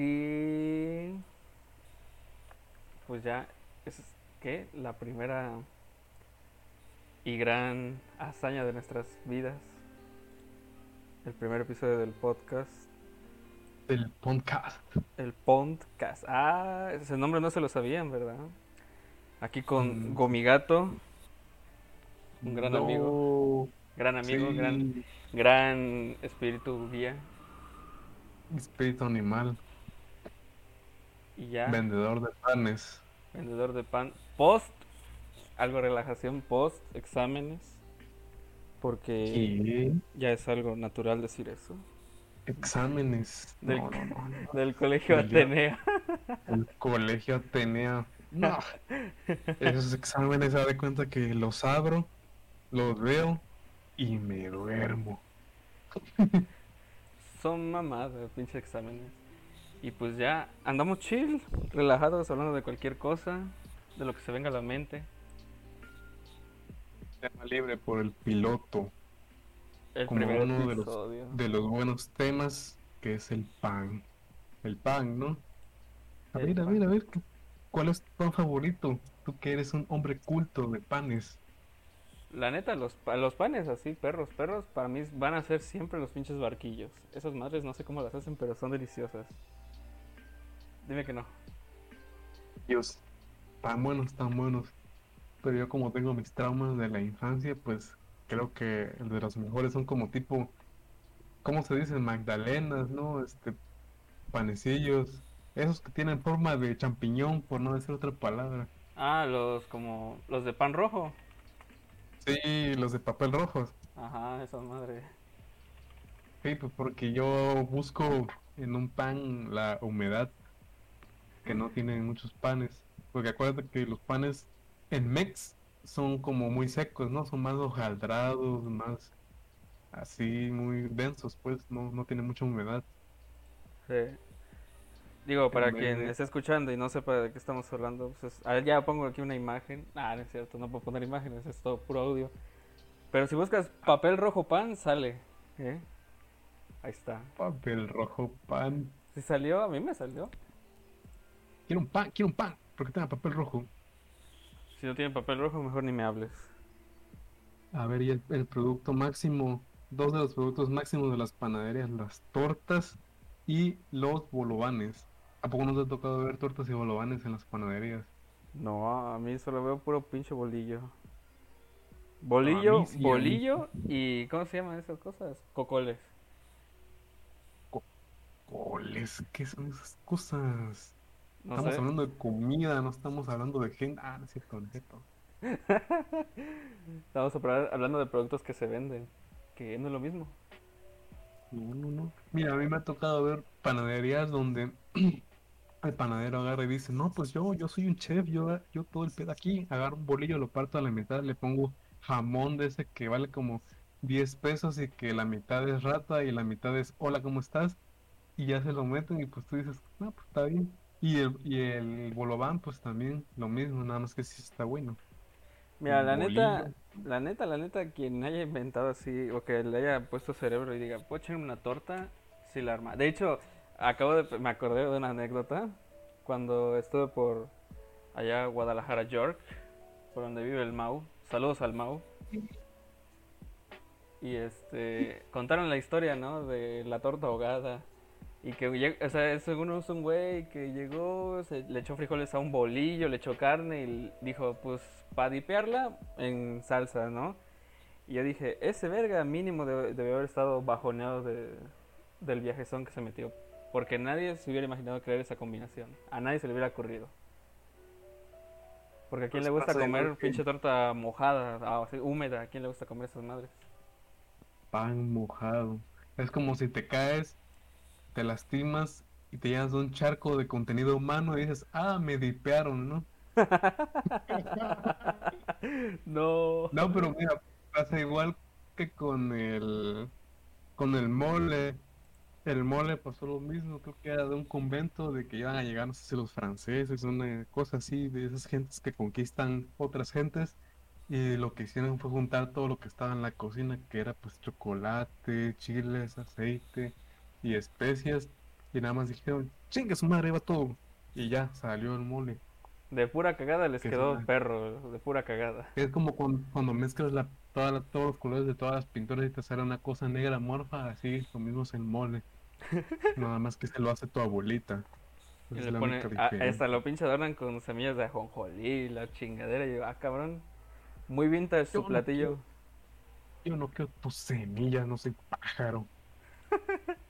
aquí, pues ya es que la primera y gran hazaña de nuestras vidas. El primer episodio del podcast. El podcast. El podcast. Ah, ese nombre no se lo sabían, ¿verdad? Aquí con Mm. Gomigato, un gran No, amigo, gran amigo, sí, gran, gran espíritu guía. Espíritu animal. Y ya, Vendedor de panes. vendedor de pan. Post, algo de relajación, post, exámenes. Porque ya es algo natural decir eso. exámenes. Del- No, no, no, no. Del colegio Atenea. El colegio Atenea. No. Esos exámenes, se de cuenta que los abro, los veo y me duermo. Son mamadas, pinche exámenes. Y pues ya andamos chill, relajados, hablando de cualquier cosa, de lo que se venga a la mente. Tema libre por el piloto El Como uno de los- de los buenos temas, que es el pan. El pan, ¿no? A El ver, a ver, a ver. ¿Cuál es tu pan favorito? Tú que eres un hombre culto de panes. La neta, los, los panes así, perros, perros, para mí van a ser siempre los pinches barquillos. Esas madres no sé cómo las hacen, pero son deliciosas. Dime que no. Dios, tan buenos, tan buenos. Pero yo como tengo mis traumas de la infancia, pues creo que el de los mejores son como tipo, ¿cómo se dice? Magdalenas, ¿no? Este, panecillos, esos que tienen forma de champiñón, por no decir otra palabra. Ah, los como los de pan rojo. Sí, los de papel rojos. Ajá, esas madres. Sí, pues porque yo busco en un pan la humedad que no tienen muchos panes. Porque acuérdate que los panes en Mex son como muy secos, ¿no? Son más hojaldrados, más así, muy densos, pues no, no tienen mucha humedad. Sí. Digo, para quien de- esté escuchando y no sepa de qué estamos hablando, pues es- a ver, ya pongo aquí una imagen. Ah, no es cierto, no puedo poner imágenes, es todo puro audio. Pero si buscas papel rojo pan, sale. ¿eh? Ahí está. Papel rojo, pan. Si salió, a mí me salió. Quiero un pan, quiero un pan, porque tenga papel rojo. Si no tiene papel rojo, mejor ni me hables. A ver, y el, el producto máximo, dos de los productos máximos de las panaderías, las tortas y los bolovanes. ¿A poco no te ha tocado ver tortas y bolovanes en las panaderías? No, a mí solo veo puro pinche bolillo. Bolillo, sí, bolillo y ¿cómo se llaman esas cosas? Cocoles. Coles, ¿qué son esas cosas? No estamos sé. hablando de comida, no estamos hablando de gente. Ah, no es cierto, no es cierto. Estamos hablando de productos que se venden, que no es lo mismo. No, no, no. Mira, a mí me ha tocado ver panaderías donde el panadero agarra y dice, no, pues yo, yo soy un chef, yo, yo todo el pedo aquí, agarro un bolillo, lo parto a la mitad, le pongo jamón de ese que vale como 10 pesos y que la mitad es rata y la mitad es hola, ¿cómo estás? Y ya se lo meten y pues tú dices, no, pues está bien. Y el, y el bolobán, pues también lo mismo, nada más que sí está bueno. Mira, la neta, la neta, la neta, quien haya inventado así, o que le haya puesto cerebro y diga, ¿puedo echarme una torta? Sí la arma. De hecho, acabo de, me acordé de una anécdota, cuando estuve por allá, Guadalajara, York, por donde vive el Mau. Saludos al Mau. Y este, contaron la historia, ¿no? De la torta ahogada. Y que, o sea, según es un güey que llegó, se, le echó frijoles a un bolillo, le echó carne y dijo, pues, para dipearla en salsa, ¿no? Y yo dije, ese verga mínimo debe, debe haber estado bajoneado de, del viajezón que se metió. Porque nadie se hubiera imaginado crear esa combinación. A nadie se le hubiera ocurrido. Porque a quién Pues le gusta comer pinche torta mojada, ah, así, húmeda, a quién le gusta comer esas madres. Pan mojado. Es como si te caes, te lastimas y te llenas de un charco de contenido humano y dices, ah, me dipearon, ¿no? no. No, pero mira, pasa igual que con el, con el mole. El mole pasó lo mismo, creo que era de un convento de que iban a llegar, no sé si los franceses, una cosa así, de esas gentes que conquistan otras gentes. Y lo que hicieron fue juntar todo lo que estaba en la cocina, que era pues chocolate, chiles, aceite y especias. Y nada más dijeron, chingue su madre, va todo. Y ya, salió el mole. De pura cagada les Que quedó suena. perro, de pura cagada. Es como cuando, cuando mezclas la, toda la- todos los colores de todas las pinturas y te sale una cosa negra morfa, así, lo mismo es el mole. Nada más que se lo hace tu abuelita. Y le pone, a- diferencia. hasta lo pinche adornan con semillas de ajonjolí, la chingadera. Y yo, ah, cabrón. Muy vintage Yo su no platillo. Yo no quiero tus semillas, no soy pájaro.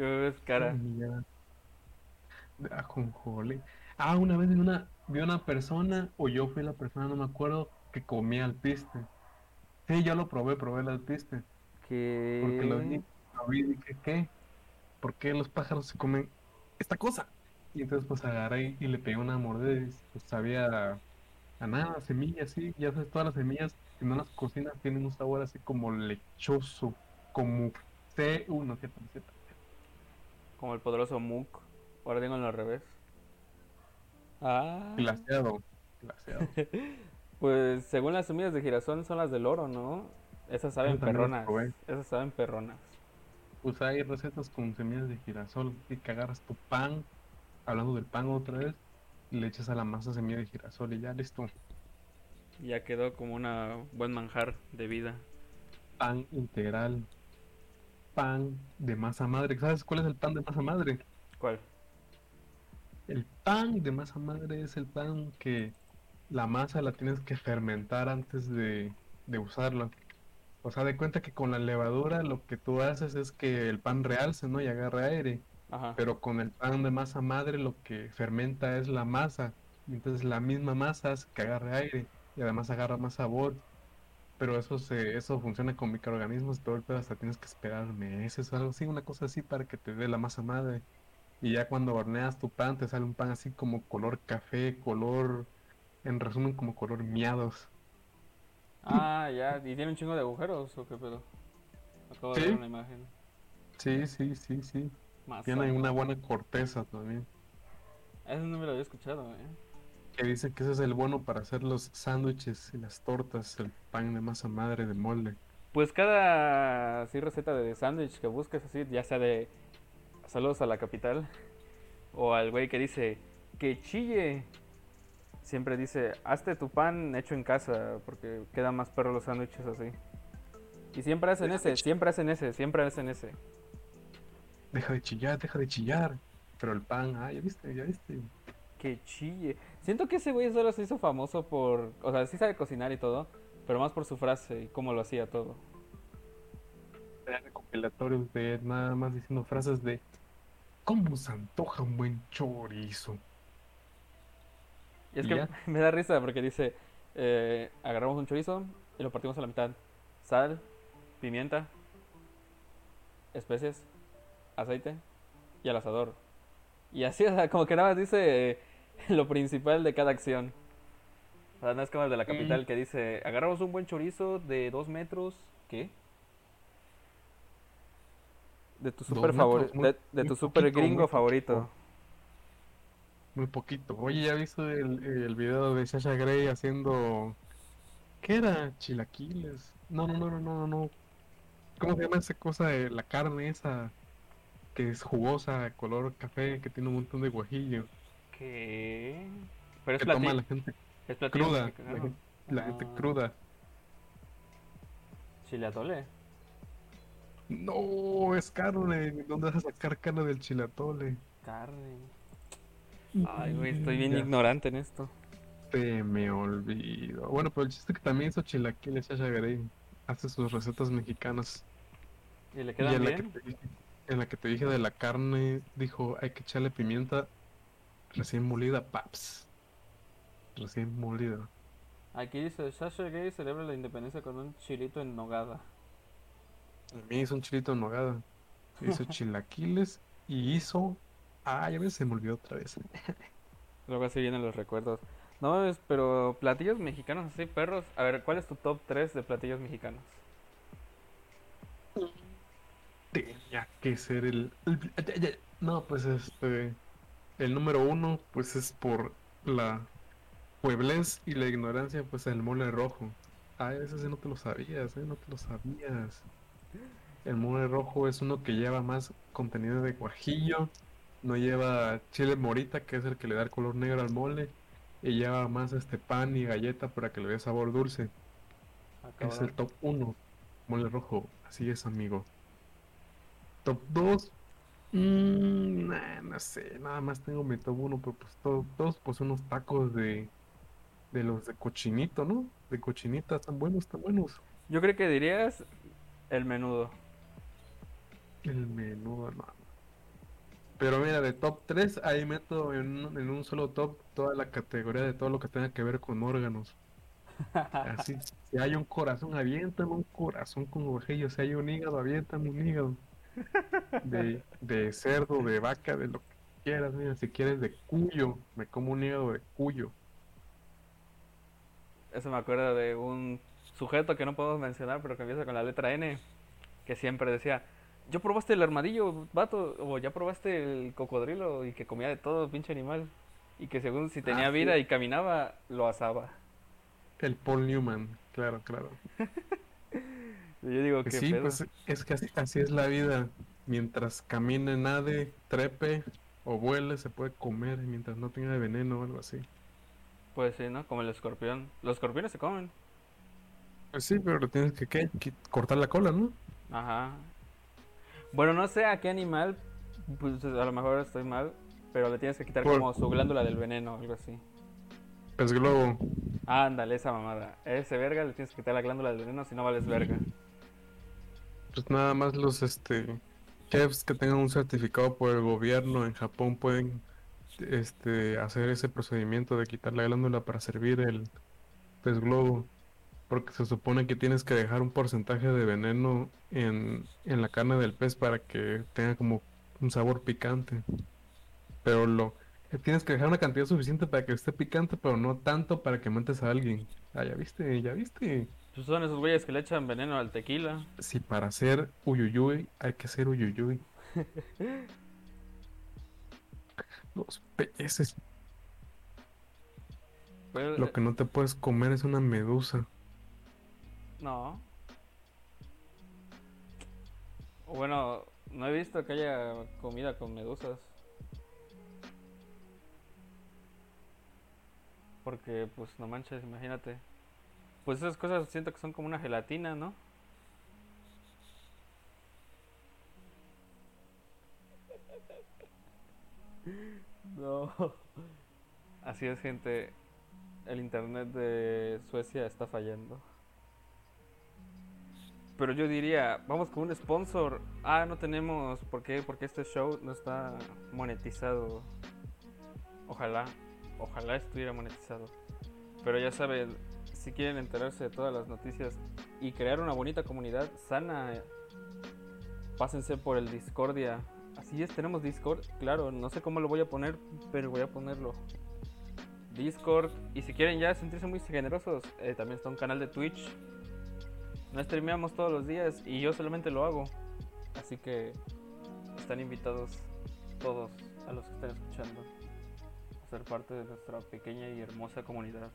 Que es cara. Ajonjolí. Ah, una vez vi una, vi una persona, o yo fui la persona, no me acuerdo, que comía alpiste. Sí, yo lo probé, probé el alpiste. Porque lo vi, Que. lo vi y dije, ¿qué? ¿Por qué los pájaros se comen esta cosa? Y entonces pues agarré y le pegué una mordida y pues sabía a nada, semillas, sí, ya sabes, todas las semillas, si no las cocinas tienen un sabor así como lechoso, como C, uh, no es cierto, no es cierto. Como el poderoso Mook. Ahora tengo al revés. Ah. glaseado, glaseado. Pues según las semillas de girasol son las del oro, ¿no? Esas saben perronas. Esas saben perronas. Pues hay recetas con semillas de girasol y que agarras tu pan, hablando del pan otra vez, y le echas a la masa semilla de girasol y ya listo. Ya quedó como una buen manjar de vida. pan integral, pan de masa madre. ¿Sabes cuál es el pan de masa madre? ¿Cuál? El pan de masa madre es el pan que la masa la tienes que fermentar antes de, de usarla. O sea, de cuenta que con la levadura lo que tú haces es que el pan realce, ¿no? Y agarre aire. Ajá. Pero con el pan de masa madre lo que fermenta es la masa. Y entonces la misma masa hace que agarre aire y además agarra más sabor. Pero eso se, eso funciona con microorganismos, todo el pedo hasta tienes que esperar meses o algo así, una cosa así para que te dé la masa madre. Y ya cuando horneas tu pan te sale un pan así como color café, color, en resumen como color miados. Ah, ya. ¿Y tiene un chingo de agujeros o qué pedo? Acabo de ver una imagen. Sí, sí, sí, sí. Tiene una buena corteza también. Eso no me lo había escuchado, eh. Que dice que ese es el bueno para hacer los sándwiches y las tortas, el pan de masa madre de molde. Pues cada así receta de sándwich que busques así, ya sea de saludos a la capital o al güey que dice que chille, siempre dice hazte tu pan hecho en casa porque quedan más perros los sándwiches así. Y siempre hacen ese, siempre hacen ese, siempre hacen ese. Deja de chillar, deja de chillar. Pero el pan, ah, ya viste, ya viste. Que chille. Siento que ese güey solo se hizo famoso por, o sea, sí sabe cocinar y todo, pero más por su frase y cómo lo hacía todo. Recopilatorios de nada más diciendo frases de ¿Cómo se antoja un buen chorizo? Y es ¿Y que ya? me da risa porque dice, eh, agarramos un chorizo y lo partimos a la mitad. Sal, pimienta, especies, aceite y al asador. Y así, o sea, como que nada más dice lo principal de cada acción. O sea, no es como el de la capital que dice, agarramos un buen chorizo de dos metros, ¿qué? De tu super muy- de, de muy tu super poquito, gringo poquito. favorito. Muy poquito. Oye, ¿ya viste el, el video de Sasha Grey haciendo... ¿Qué era? Chilaquiles. No, no, no, no, no, no. ¿Cómo se llama esa cosa de la carne esa que es jugosa, color café, que tiene un montón de guajillo? ¿Qué? Pero es Que toma la gente es platillo cruda, mexicano. la gente, la gente Ah. cruda. Chile atole. No, es carne. ¿Dónde vas a sacar carne del chilatole? Carne. Ay, güey, estoy bien Ya ignorante en esto. Se me olvidó. Bueno, pero el chiste es que también hizo chilaquiles Sasha Grey. Hace sus recetas mexicanas. ¿Y le Y quedan la, que bien? te en la que te dije de la carne, dijo, hay que echarle pimienta recién molida, paps. Recién molida. Aquí dice, Sasha Gay celebra la independencia con un chilito en nogada. A mí hizo un chilito en nogada. Hizo chilaquiles y hizo... Ah, ya ves, se me olvidó otra vez. Luego así vienen los recuerdos. No pero platillos mexicanos así, perros. A ver, ¿cuál es tu top 3 de platillos mexicanos? Tenía que ser el- No, pues este... El número uno, pues es por la pueblés y la ignorancia, pues el mole rojo. Ah, ese sí no te lo sabías, ¿eh? No te lo sabías. El mole rojo es uno que lleva más contenido de guajillo, no lleva chile morita, que es el que le da el color negro al mole, y lleva más este pan y galleta para que le dé sabor dulce. Es el top 1, mole rojo, así es amigo. Top 2, mm, nah, no sé, nada más tengo mi top 1, pero pues top 2 pues unos tacos de, de los de cochinito, ¿no? De cochinita, están buenos, están buenos. Yo creo que dirías el menudo. El menudo, no. Pero mira, de top 3, ahí meto en, un- en un solo top toda la categoría de todo lo que tenga que ver con órganos. Así, si hay un corazón, aviéntame un corazón con guajillo. Si hay un hígado, aviéntame un hígado. De, de cerdo, de vaca, de lo que quieras. Mira, si quieres de cuyo, me como un hígado de cuyo. Eso me acuerda de un sujeto que no podemos mencionar, pero que empieza con la letra N, que siempre decía, yo probaste el armadillo, vato, o ya probaste el cocodrilo, y que comía de todo, pinche animal. Y que según si tenía Ah, sí. vida y caminaba, lo asaba. El Paul Newman, claro, claro. Yo digo, Pues ¿qué sí, pedo? pues es que así, así es la vida. Mientras camine, nade, trepe o vuele, se puede comer. Mientras no tenga veneno o algo así. Pues sí, ¿no? Como el escorpión. Los escorpiones se comen. Pues sí, pero le tienes que, ¿qué? Cortar la cola, ¿no? Ajá. Bueno, no sé a qué animal, pues a lo mejor estoy mal, pero le tienes que quitar Por- como su glándula del veneno, algo así. Pez globo. Ándale, esa mamada. Ese verga le tienes que quitar la glándula del veneno, si no vales verga. Pues nada más los este chefs que tengan un certificado por el gobierno en Japón pueden este hacer ese procedimiento de quitar la glándula para servir el pez globo. Porque se supone que tienes que dejar un porcentaje de veneno en, en la carne del pez para que tenga como un sabor picante. Pero lo eh, tienes que dejar una cantidad suficiente para que esté picante, pero no tanto para que mates a alguien. Ah, ya viste, ya viste. Pues son esos güeyes que le echan veneno al tequila. Si para hacer uyuyuy hay que hacer uyuyuy. Los peces. Pues, Lo que no te puedes comer es una medusa. No. Bueno, no he visto que haya comida con medusas. Porque, pues, no manches, imagínate. Pues esas cosas siento que son como una gelatina, ¿no? No. Así es, gente. El internet de Suecia está fallando. Pero yo diría, vamos con un sponsor. Ah, no tenemos. ¿Por qué? Porque este show no está monetizado. Ojalá, ojalá estuviera monetizado. Pero ya saben, si quieren enterarse de todas las noticias y crear una bonita comunidad sana, pásense por el Discordia. Así es, tenemos Discord. Claro, no sé cómo lo voy a poner, pero voy a ponerlo. Discord. Y si quieren ya sentirse muy generosos, eh, también está un canal de Twitch. No streameamos todos los días y yo solamente lo hago. Así que están invitados todos a los que están escuchando a ser parte de nuestra pequeña y hermosa comunidad.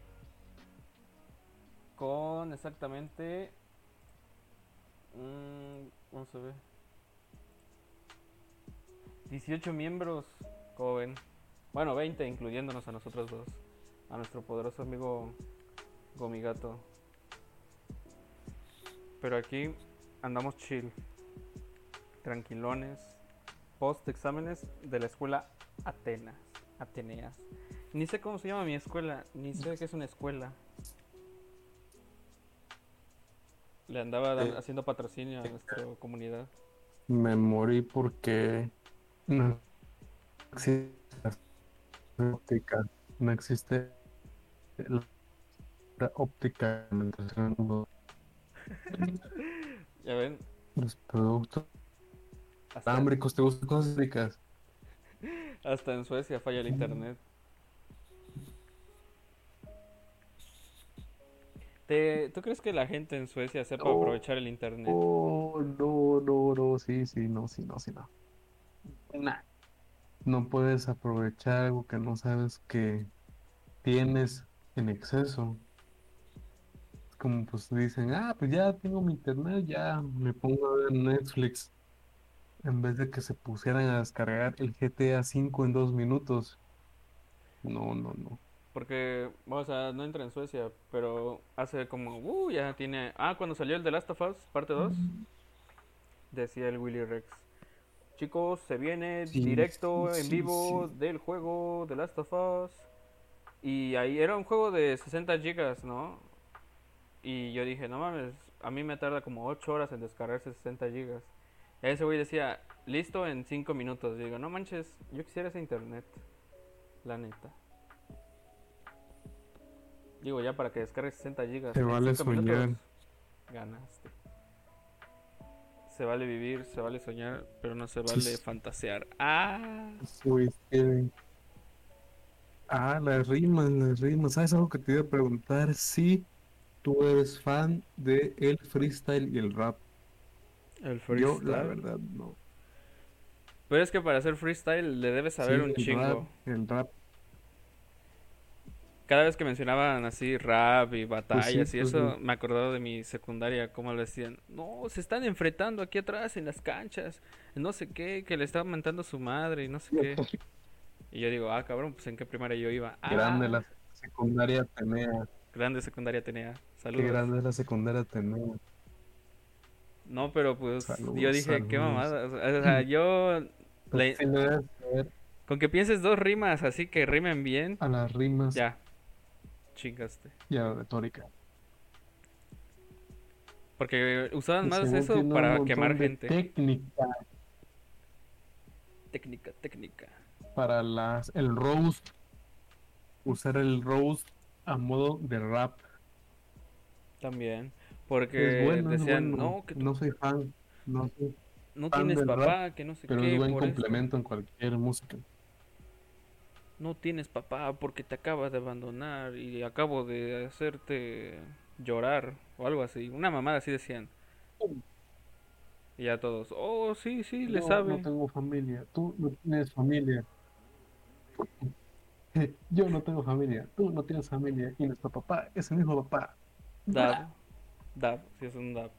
Con exactamente... mm, ¿Cómo se ve? 18 miembros, como ven. Bueno, 20 incluyéndonos a nosotros dos. A nuestro poderoso amigo Gomigato. Pero aquí andamos chill. Tranquilones. Post exámenes de la escuela Atenas. Ateneas. Ni sé cómo se llama mi escuela. Ni sé qué es una escuela. Le andaba Eh, haciendo patrocinio a nuestra comunidad. Me morí porque no existe la óptica. No existe la óptica en el tercer mundo. Ya ven, Los productos alámbricos, ¿te gustan cosas ricas? hasta en Suecia falla el internet. ¿Te, ¿Tú crees que la gente en Suecia sepa No. aprovechar el internet? Oh, no, no, no, sí, sí, no, sí, no, sí, no. Nah. No puedes aprovechar algo que no sabes que tienes en exceso. Es como pues dicen, ah, pues ya tengo mi internet, ya me pongo a ver Netflix. En vez de que se pusieran a descargar el GTA V en dos minutos. No, no, no. Porque, o sea, no entra en Suecia, pero hace como, uh, ya tiene... Ah, cuando salió el The Last of Us, parte 2, decía el Willy Rex. Chicos, se viene Sí, directo sí, en vivo sí. del juego The Last of Us. Y ahí era un juego de 60 gigas, ¿no? Y yo dije, no mames, a mí me tarda como 8 horas en descargarse 60 gigas. Y ese güey decía, listo en 5 minutos. Y digo, no manches, yo quisiera ese internet. La neta. Digo, ya para que descargues 60 gigas. Te vale soñar. Ganaste. Se vale vivir, se vale soñar, pero no se vale fantasear. Ah, Uy. Ah, las rimas, las rimas. ¿Sabes algo que te iba a preguntar? Si tú eres fan de el freestyle y el rap. el Yo, la freestyle. verdad, no. Pero es que para hacer freestyle le debes saber Sí, un el chingo. rap, el rap. Cada vez que mencionaban así rap y batallas y pues eso, sí. me acordaba de mi secundaria, como le decían, no, se están enfrentando aquí atrás en las canchas, no sé qué, que le estaban mentando su madre y no sé qué. Y yo digo, ah, cabrón, pues en qué primaria yo iba. Ah, Grande la secundaria Atenea. grande secundaria tenía. Qué Saludos. grande es la secundaria Atenea. No, pero pues yo Saludos, dije, qué saludos. mamada. O sea, yo, Pues le con que pienses dos rimas así que rimen bien, a las rimas ya, chingaste. y a retórica. Porque usaban más eso para quemar gente. Técnica Técnica, técnica. para las, el roast. Usar el roast a modo de rap. También. Porque bueno, decían, bueno. no, que tú No soy fan, no soy no fan tienes rap, papá, que no sé pero qué, es buen complemento en cualquier música. No tienes papá porque te acabas de abandonar y acabo de hacerte llorar o algo así. Una mamada así decían. Y ya todos, oh, sí, sí, le Yo sabe. no tengo familia, tú no tienes familia. Yo no tengo familia, tú no tienes familia. Y nuestro papá es el mismo papá. Dab. Dab, sí es un dab.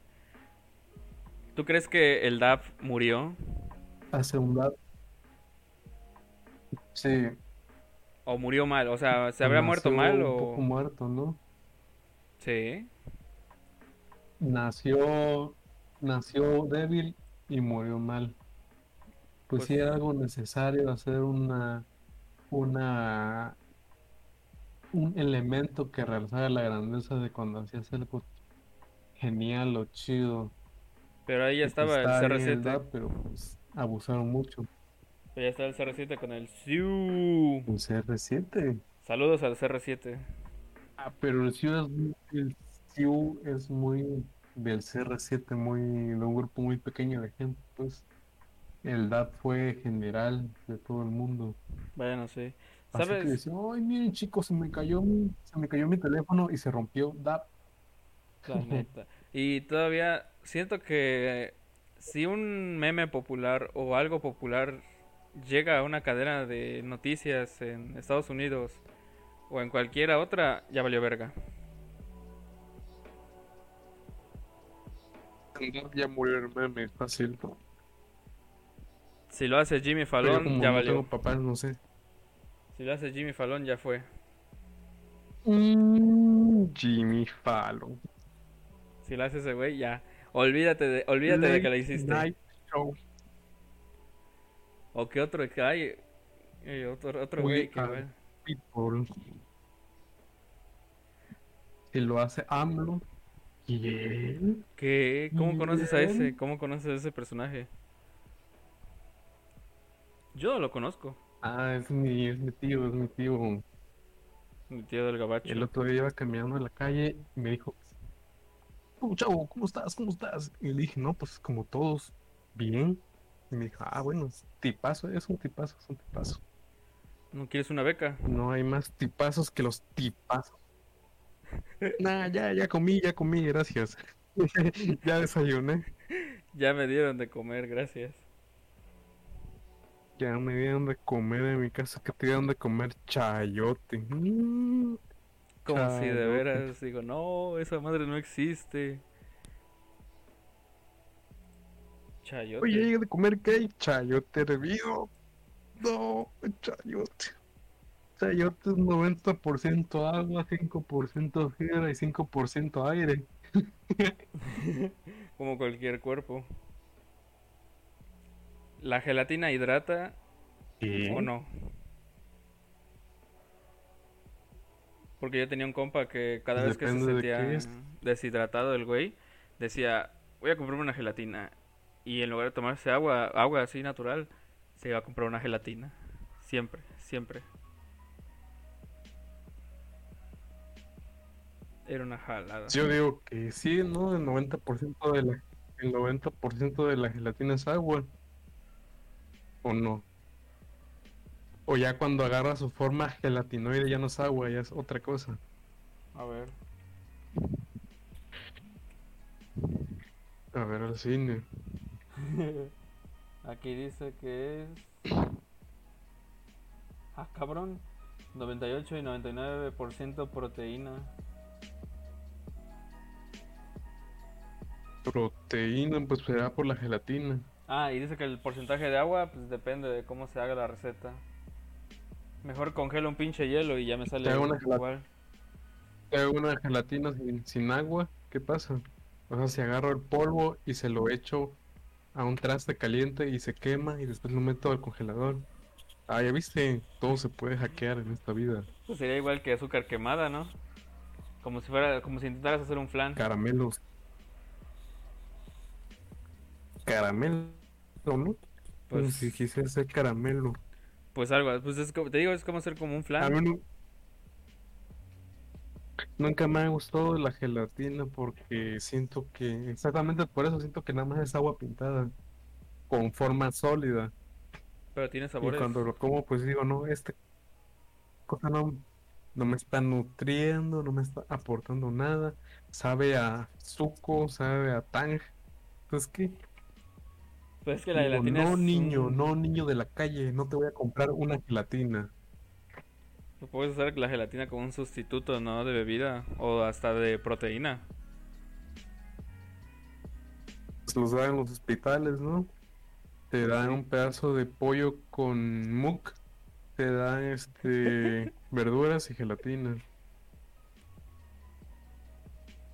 ¿Tú crees que el dab murió? Hace un rap. Sí. ¿O murió mal? O sea, ¿se habrá muerto mal un poco o...? muerto, ¿no? Sí. Nació, nació débil y murió mal. Pues, Pues- sí era algo necesario hacer una, una, un elemento que realzara la grandeza de cuando hacías algo genial o chido. Pero ahí ya pues estaba el está bien CR7. DAP, pero pues abusaron mucho. Pero ya está el CR7 con el Siu. El CR7. Saludos al CR7. Ah, pero el CIU es, muy- el CIU es muy del CR7, muy, de un grupo muy pequeño de gente, pues. El DAP fue general de todo el mundo. Vaya, no sé. Así que ¿Sabes? decía, ay, miren chicos, se me cayó mi, se me cayó mi teléfono y se rompió DAP. La neta. Y todavía siento que si un meme popular o algo popular llega a una cadena de noticias en Estados Unidos o en cualquiera otra, ya valió verga. Ya murió el meme, fácil. Si lo hace Jimmy Fallon, como ya no valió. tengo papás, no sé. Si lo hace Jimmy Fallon, ya fue. Mm, Jimmy Fallon. Si lo hace ese güey, ya. Olvídate de, olvídate de que la hiciste. Night Show. O que otro que hay. eh, otro otro güey que. People. Si lo hace AMLO. ¿Quién? ¿Qué? ¿Cómo conoces a ese? ¿Cómo conoces a ese personaje? Yo no lo conozco. Ah, es mi, es mi tío, es mi tío. Mi tío del gabacho. El otro día iba caminando en la calle y me dijo, "Oh, chavo, ¿cómo estás? ¿Cómo estás? Y le dije, no, pues como todos, bien. Y me dijo, ah, bueno, es tipazo, es un tipazo, es un tipazo. ¿No quieres una beca? No hay más tipazos que los tipazos. Nah, ya, ya comí, ya comí, gracias. Ya desayuné. Ya me dieron de comer, gracias. Ya me dieron de comer en mi casa, que te dieron de comer chayote. Mm, Como si de veras digo, no, esa madre no existe. Chayote. Oye, llegué de comer qué? Chayote hervido. No, chayote. Chayote es 90% agua, 5% fibra y 5% aire. Como cualquier cuerpo. ¿La gelatina hidrata o no? Porque yo tenía un compa que cada vez que se de sentía es. deshidratado el güey, decía, voy a comprarme una gelatina. Y en lugar de tomarse agua, agua así natural, se iba a comprar una gelatina. Siempre, siempre. Era una jalada. Yo digo que sí, ¿no? El 90% de la, el 90% de la gelatina es agua. ¿O no? O ya cuando agarra su forma gelatinoide ya no es agua, ya es otra cosa. A ver. A ver al cine. Aquí dice que es. Ah, cabrón. 98 y 99% proteína. Proteína, pues será por la gelatina. Ah, y dice que el porcentaje de agua, pues depende de cómo se haga la receta. Mejor congelo un pinche hielo y ya me sale una igual. Te hago una gelatina sin, sin agua, ¿qué pasa? O sea, si agarro el polvo y se lo echo a un traste caliente y se quema y después lo meto al congelador. Ah, ya viste, todo se puede hackear en esta vida. Pues sería igual que azúcar quemada, ¿no? Como si fuera, como si intentaras hacer un flan. Caramelos. Caramelo, ¿no? Pues si quise hacer caramelo. pues algo, pues es como, te digo, es como hacer como un A flan. mí no- Nunca me ha gustado la gelatina porque siento que, exactamente por eso siento que nada más es agua pintada, con forma sólida. Pero tiene Y sabores. cuando lo como, pues digo, no, esta cosa no, no me está nutriendo, no me está aportando nada. Sabe a suco, sabe a tang. Entonces, ¿qué? Pues es que la Digo, gelatina no, es niño, no, niño de la calle, no te voy a comprar una gelatina. Lo Puedes usar la gelatina como un sustituto, ¿no? De bebida o hasta de proteína. Pues los dan en los hospitales, ¿no? Te dan un pedazo de pollo con muk, te dan este verduras y gelatina.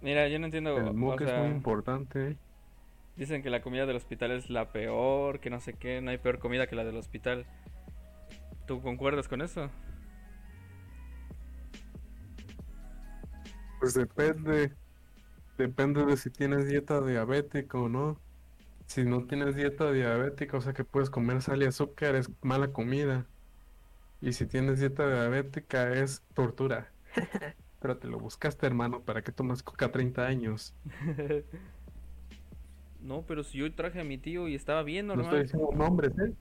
Mira, yo no entiendo. El o muk es muy importante. ¿eh? dicen que la comida del hospital es la peor, que no sé qué, no hay peor comida que la del hospital. ¿Tú concuerdas con eso? Pues depende, depende de si tienes dieta diabética o no. Si no tienes dieta diabética, o sea que puedes comer sal y azúcar, es mala comida. Y si tienes dieta diabética, es tortura. Pero te lo buscaste, hermano, ¿para qué tomas coca 30 años? No, pero si yo traje a mi tío y estaba bien No estoy normal. diciendo nombres, ¿eh?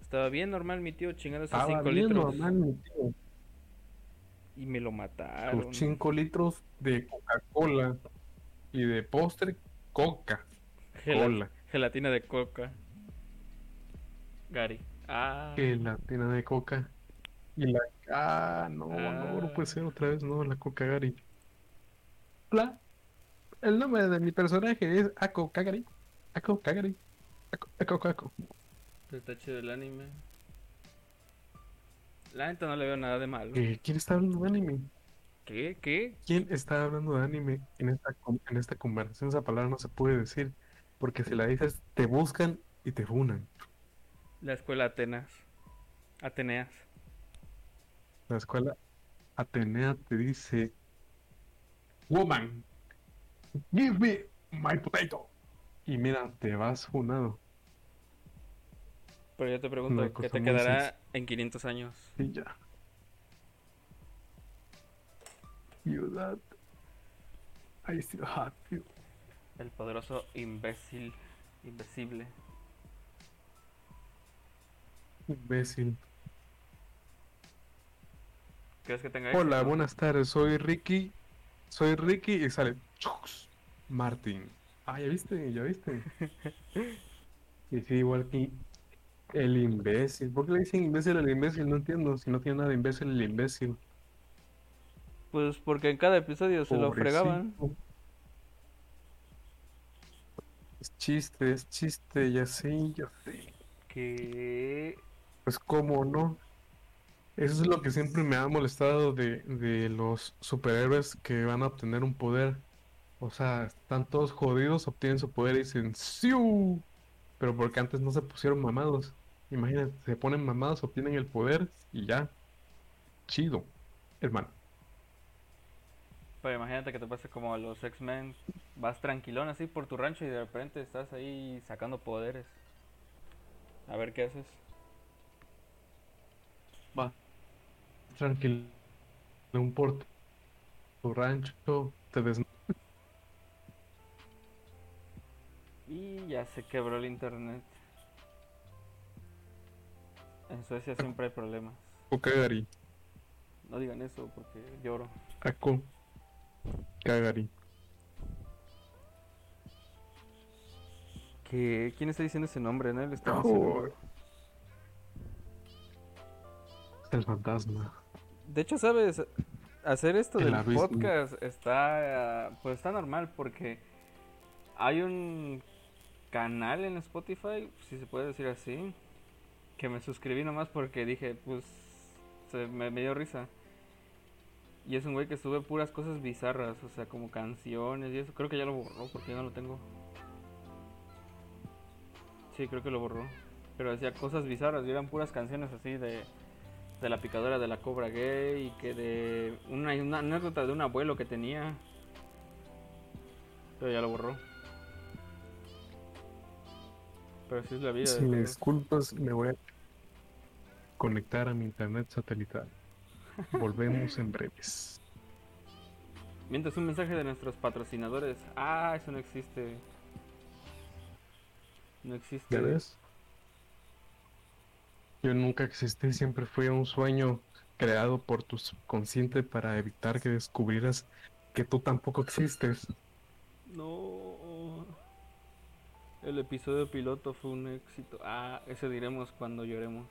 Estaba bien normal mi tío chingando esos Estaba 5 bien litros. normal, mi tío. Y me lo mataron. Sus 5 litros de Coca-Cola y de postre, Coca. Cola. Gelatina de coca. Gary. Ah. Gelatina de Coca. Y la... Ah, no, no, no puede ser otra vez, no, la Coca Gary. Hola. El nombre de mi personaje es Ako Kagari. Ako Kagari. Ako, Ako, Ako. Está chido el anime. La neta no le veo nada de malo. Eh, ¿Quién está hablando de anime? ¿Qué? ¿Qué? ¿Quién está hablando de anime en esta, en esta conversación? Esa palabra no se puede decir. Porque si la dices, te buscan y te funan. La escuela Atenas. Ateneas. La escuela Atenea te dice, Woman, give me my potato. Y mira, te vas funado. Pero yo te pregunto, ¿qué te quedará en 500 años? Y ya. You that. I still have you. El poderoso imbécil. Invisible. Imbécil. ¿Crees que tenga Hola, éxito? buenas tardes. Soy Ricky. Soy Ricky y sale Chux Martin. Ah, ya viste, ya viste. Y sí, igual que el imbécil. ¿Por qué le dicen imbécil al imbécil? No entiendo. Si no tiene nada de imbécil el imbécil. Pues porque en cada episodio se lo fregaban. Es chiste, es chiste, ya sé, ya sé. Que... Pues cómo no. Eso es lo que siempre me ha molestado de, de los superhéroes que van a obtener un poder. O sea, están todos jodidos, obtienen su poder y dicen ¡Siu! Pero porque antes no se pusieron mamados. Imagínate, se ponen mamados, obtienen el poder y ya. Chido, hermano. Pero imagínate que te pase como a los X-Men. Vas tranquilón así por tu rancho y de repente estás ahí sacando poderes. A ver qué haces. Va. Tranquilo. Un por tu rancho, te des... Y ya se quebró el internet. En Suecia siempre hay problemas. O cagari. No digan eso porque lloro. Ako. Cagari. ¿Qué? ¿Quién está diciendo ese nombre? ¿No? Le está diciendo-. El fantasma. De hecho, ¿sabes? Hacer esto El del abismo. podcast está, pues está normal porque hay un canal en Spotify, si se puede decir así, que me suscribí nomás porque dije, pues, se, me, me dio risa. Y es un güey que sube puras cosas bizarras, o sea, como canciones y eso. Creo que ya lo borró porque ya no lo tengo. Sí, creo que lo borró. Pero decía cosas bizarras y eran puras canciones así de de la picadora de la cobra gay y que de una, una anécdota de un abuelo que tenía. Pero ya lo borró. Pero sí es la vida. Si me disculpas, me voy a conectar a mi internet satelital. Volvemos en breves. Mientras un mensaje de nuestros patrocinadores. Ah, eso no existe. No existe. ¿Ya ves? Yo nunca existí, siempre fui un sueño creado por tu subconsciente para evitar que descubrieras que tú tampoco existes. No. El episodio piloto fue un éxito. Ah, ese diremos cuando lloremos.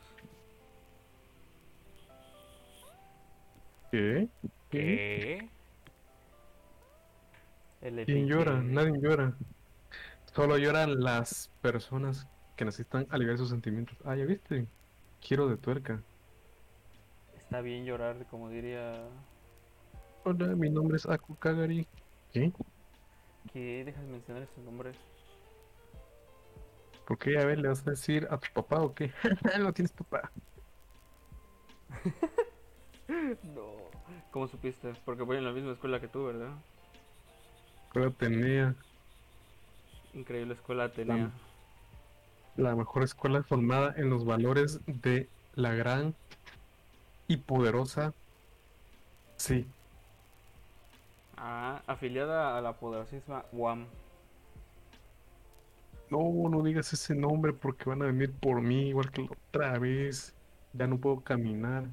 ¿Qué? ¿Qué? ¿Quién llora? Nadie llora. Solo lloran las personas que necesitan aliviar sus sentimientos. Ah, ya viste. Quiero de tuerca. Está bien llorar, como diría. Hola, mi nombre es Aku Kagari. ¿Qué? ¿Qué? Dejas de mencionar ese nombre. ¿Por qué? A ver, ¿le vas a decir a tu papá o qué? no tienes papá. No. ¿Cómo supiste? Porque voy en la misma escuela que tú, ¿verdad? Pero tenía Increíble escuela Atenea. la mejor escuela formada en los valores de la gran y poderosa. Sí, Ah, afiliada a la poderosísima UAM. no, no digas ese nombre porque van a venir por mí igual que la otra vez. Ya no puedo caminar.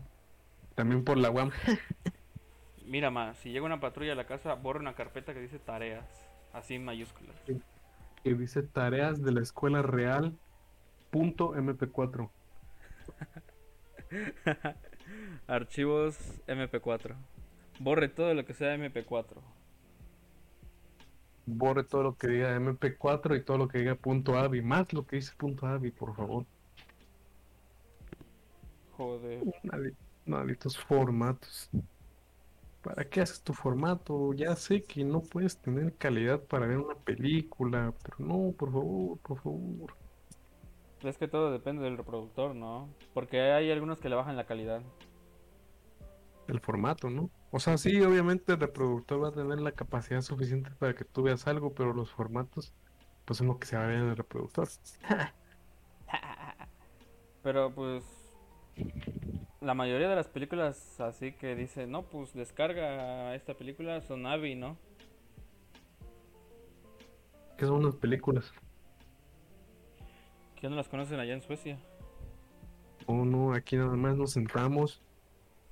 También por la UAM. Mira más, si llega una patrulla a la casa, borra una carpeta que dice tareas. Así en mayúsculas. que dice tareas de la escuela real. Punto MP4. Archivos MP4. Borre todo lo que sea MP4. Borre todo lo que diga MP4 y todo lo que diga punto .avi. Más lo que dice punto .avi, por favor. Joder. Malditos formatos. ¿Para qué haces tu formato? Ya sé que no puedes tener calidad para ver una película, pero no, por favor, por favor. Es que todo depende del reproductor, ¿no? Porque hay algunos que le bajan la calidad. El formato, ¿no? O sea, sí, obviamente el reproductor va a tener la capacidad suficiente para que tú veas algo, pero los formatos, pues son lo que se va a ver en el reproductor. Pero pues la mayoría de las películas así que dice, no, pues descarga esta película son AVI, ¿no? ¿Qué son unas películas? Que no las conocen allá en Suecia. Oh, no, aquí nada más nos sentamos,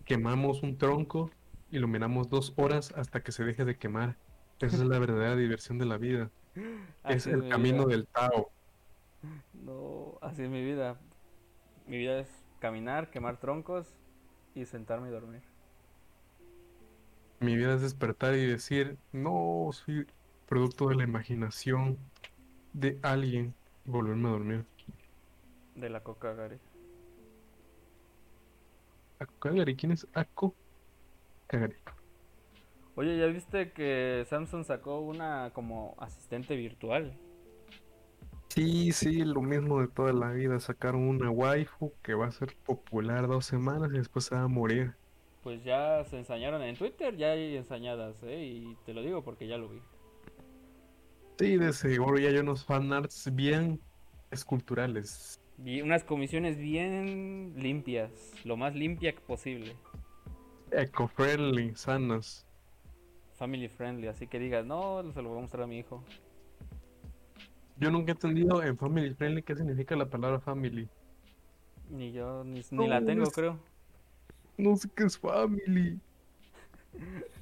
quemamos un tronco, iluminamos dos horas hasta que se deje de quemar. Esa es la verdadera diversión de la vida. Es el mi camino vida. del Tao. No, así es mi vida. Mi vida es caminar, quemar troncos y sentarme y dormir. Mi vida es despertar y decir, no, soy producto de la imaginación de alguien y volverme a dormir. De la coca, Gary. Ako Kagari, ¿quién es Ako Kagari? Oye, ¿ya viste que Samsung sacó una como asistente virtual? Sí, sí, lo mismo de toda la vida. Sacaron una waifu que va a ser popular dos semanas y después se va a morir. Pues ya se ensañaron en Twitter, ya hay ensañadas, ¿eh? Y te lo digo porque ya lo vi. Sí, de seguro ya hay unos fanarts bien esculturales. Vi unas comisiones bien limpias, lo más limpia posible. Eco-friendly, sanas. Family friendly, así que digas, no, se lo voy a mostrar a mi hijo. Yo nunca he entendido en family friendly qué significa la palabra family. Ni yo, ni, la tengo, es- creo. No sé qué es family.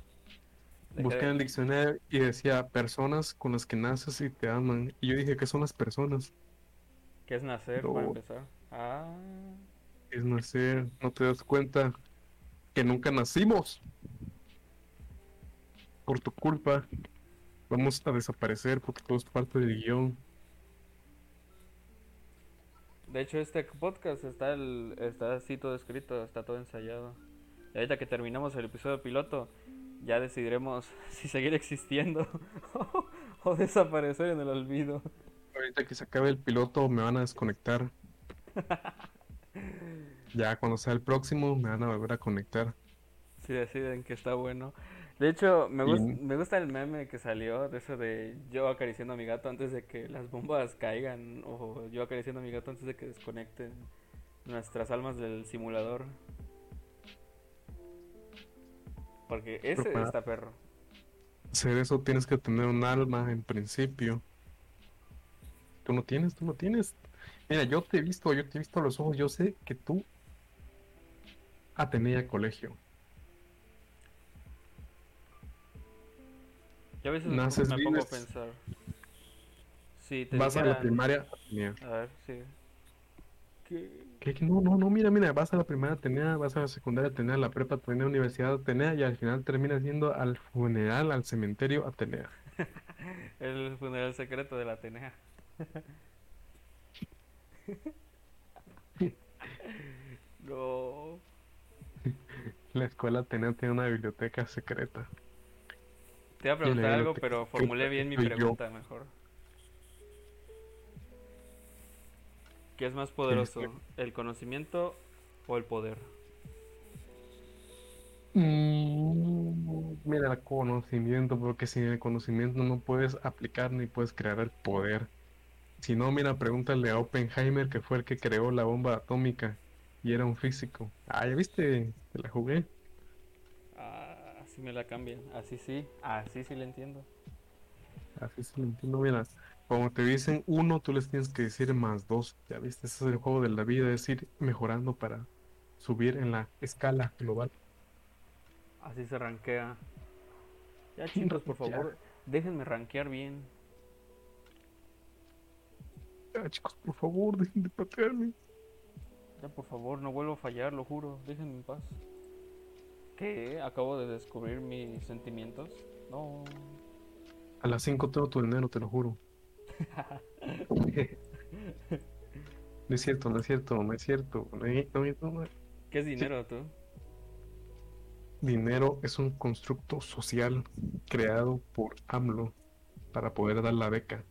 Busqué en el diccionario y decía personas con las que naces y te aman. Y yo dije, ¿qué son las personas? ¿Qué es nacer para empezar? Ah, Es nacer, no te das cuenta que nunca nacimos. Por tu culpa. Vamos a desaparecer porque todo es parte del guion. de hecho este podcast está el, está así todo escrito, está todo ensayado. Y ahorita que terminamos el episodio piloto, ya decidiremos si seguir existiendo o desaparecer en el olvido. Ahorita que se acabe el piloto me van a desconectar. Ya cuando sea el próximo me van a volver a conectar. Si deciden que está bueno. De hecho, me, gus- Y- me gusta el meme que salió de eso de yo acariciando a mi gato antes de que las bombas caigan o yo acariciando a mi gato antes de que desconecten nuestras almas del simulador. Porque ese está perro. Hacer eso tienes que tener un alma en principio. Tú no tienes, tú no tienes. Mira, yo te he visto, yo te he visto a los ojos, yo sé que tú Atenea colegio. Yo a veces me, Naces, me pongo a pensar. Si te Vas a la primaria Atenea. A ver, sí. ¿Qué? ¿Qué? ¿Qué? No, no, no, mira, mira, vas a la primaria Atenea, vas a la secundaria Atenea, la prepa Atenea, universidad Atenea y al final terminas yendo al funeral, al cementerio Atenea. El funeral secreto de la Atenea. no. La escuela Atenea tiene una biblioteca secreta. Te iba a preguntar algo, pero formulé bien mi pregunta mejor. ¿Qué es más poderoso? ¿El conocimiento o el poder? Mm, mira, el conocimiento, porque sin el conocimiento no puedes aplicar ni puedes crear el poder. Si no, mira, pregúntale a Oppenheimer, que fue el que creó la bomba atómica y era un físico. Ah, ¿ya viste? Te la jugué. Me la cambian. Así sí, así sí le entiendo. Así se lo entiendo. Mira, cuando te dicen uno, tú les tienes que decir más dos. Ya viste, ese es el juego de la vida, es ir mejorando para subir en la escala global. Así se rankea. Ya chicos, por Ya. favor, déjenme rankear bien. Ah, chicos, por favor, dejen de patearme. Ya por favor, no vuelvo a fallar, lo juro. Déjenme en paz. ¿Qué? Acabo de descubrir mis sentimientos. No. A las 5 tengo tu dinero, te lo juro. No es cierto, no es cierto, no es cierto. No hay- no ¿Qué es dinero tú? Dinero es un constructo social creado por AMLO para poder dar la beca.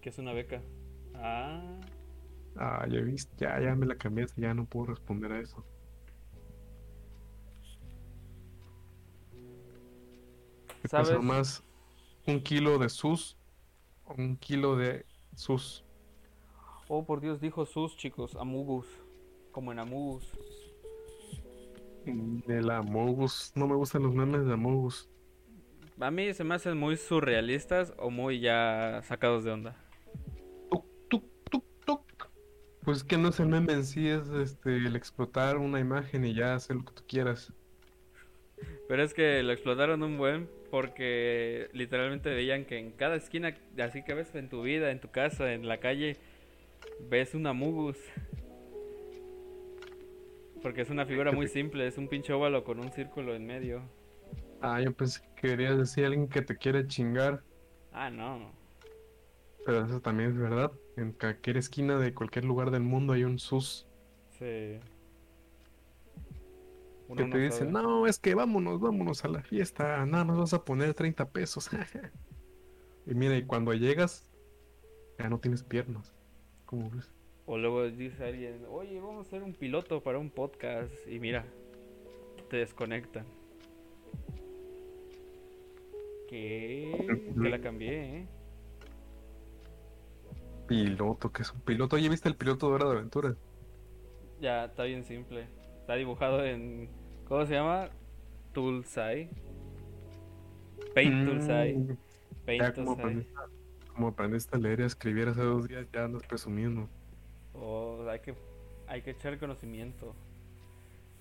¿Qué es una beca? Ah. Ah, ya viste, ya, ya me la cambiaste, ya no puedo responder a eso. ¿Qué pesa ¿Sabes? más un kilo de sus o un kilo de sus? Oh, por Dios, dijo sus chicos, Amugus. Como en Amugus. De la Amogus. No me gustan los memes de Amogus. A mí se me hacen muy surrealistas o muy ya sacados de onda. Tuc, tuc, tuc, tuc. Pues que no es el meme en sí, es este el explotar una imagen y ya hacer lo que tú quieras. Pero es que lo explotaron un buen porque literalmente veían que en cada esquina, así que ves en tu vida, en tu casa, en la calle, ves un Amugus. Porque es una figura muy simple, es un pinche óvalo con un círculo en medio. Ah, yo pensé que querías decir alguien que te quiere chingar, Ah, no. pero eso también es verdad. En cualquier esquina de cualquier lugar del mundo hay un sus Sí. Uno que no te dice, sabe. no, es que vámonos, vámonos a la fiesta, nada más vas a poner 30 pesos. Y mira, y cuando llegas, ya no tienes piernas. ¿Cómo ves? O luego dice alguien, oye, vamos a hacer un piloto para un podcast. Y mira, te desconectan. ¿Qué? Te la cambié, ¿eh? Piloto, que es un piloto. Oye, ¿viste el piloto de Hora de Aventura? Ya, está bien simple. Está dibujado en. ¿Cómo se llama? Toolsai. Paint Toolsai. Mm, Paint ya como Toolsai. aprendiste, a- como aprendiste a leer y a escribir hace dos días, ya andas presumiendo. Oh, hay que, hay que echar conocimiento.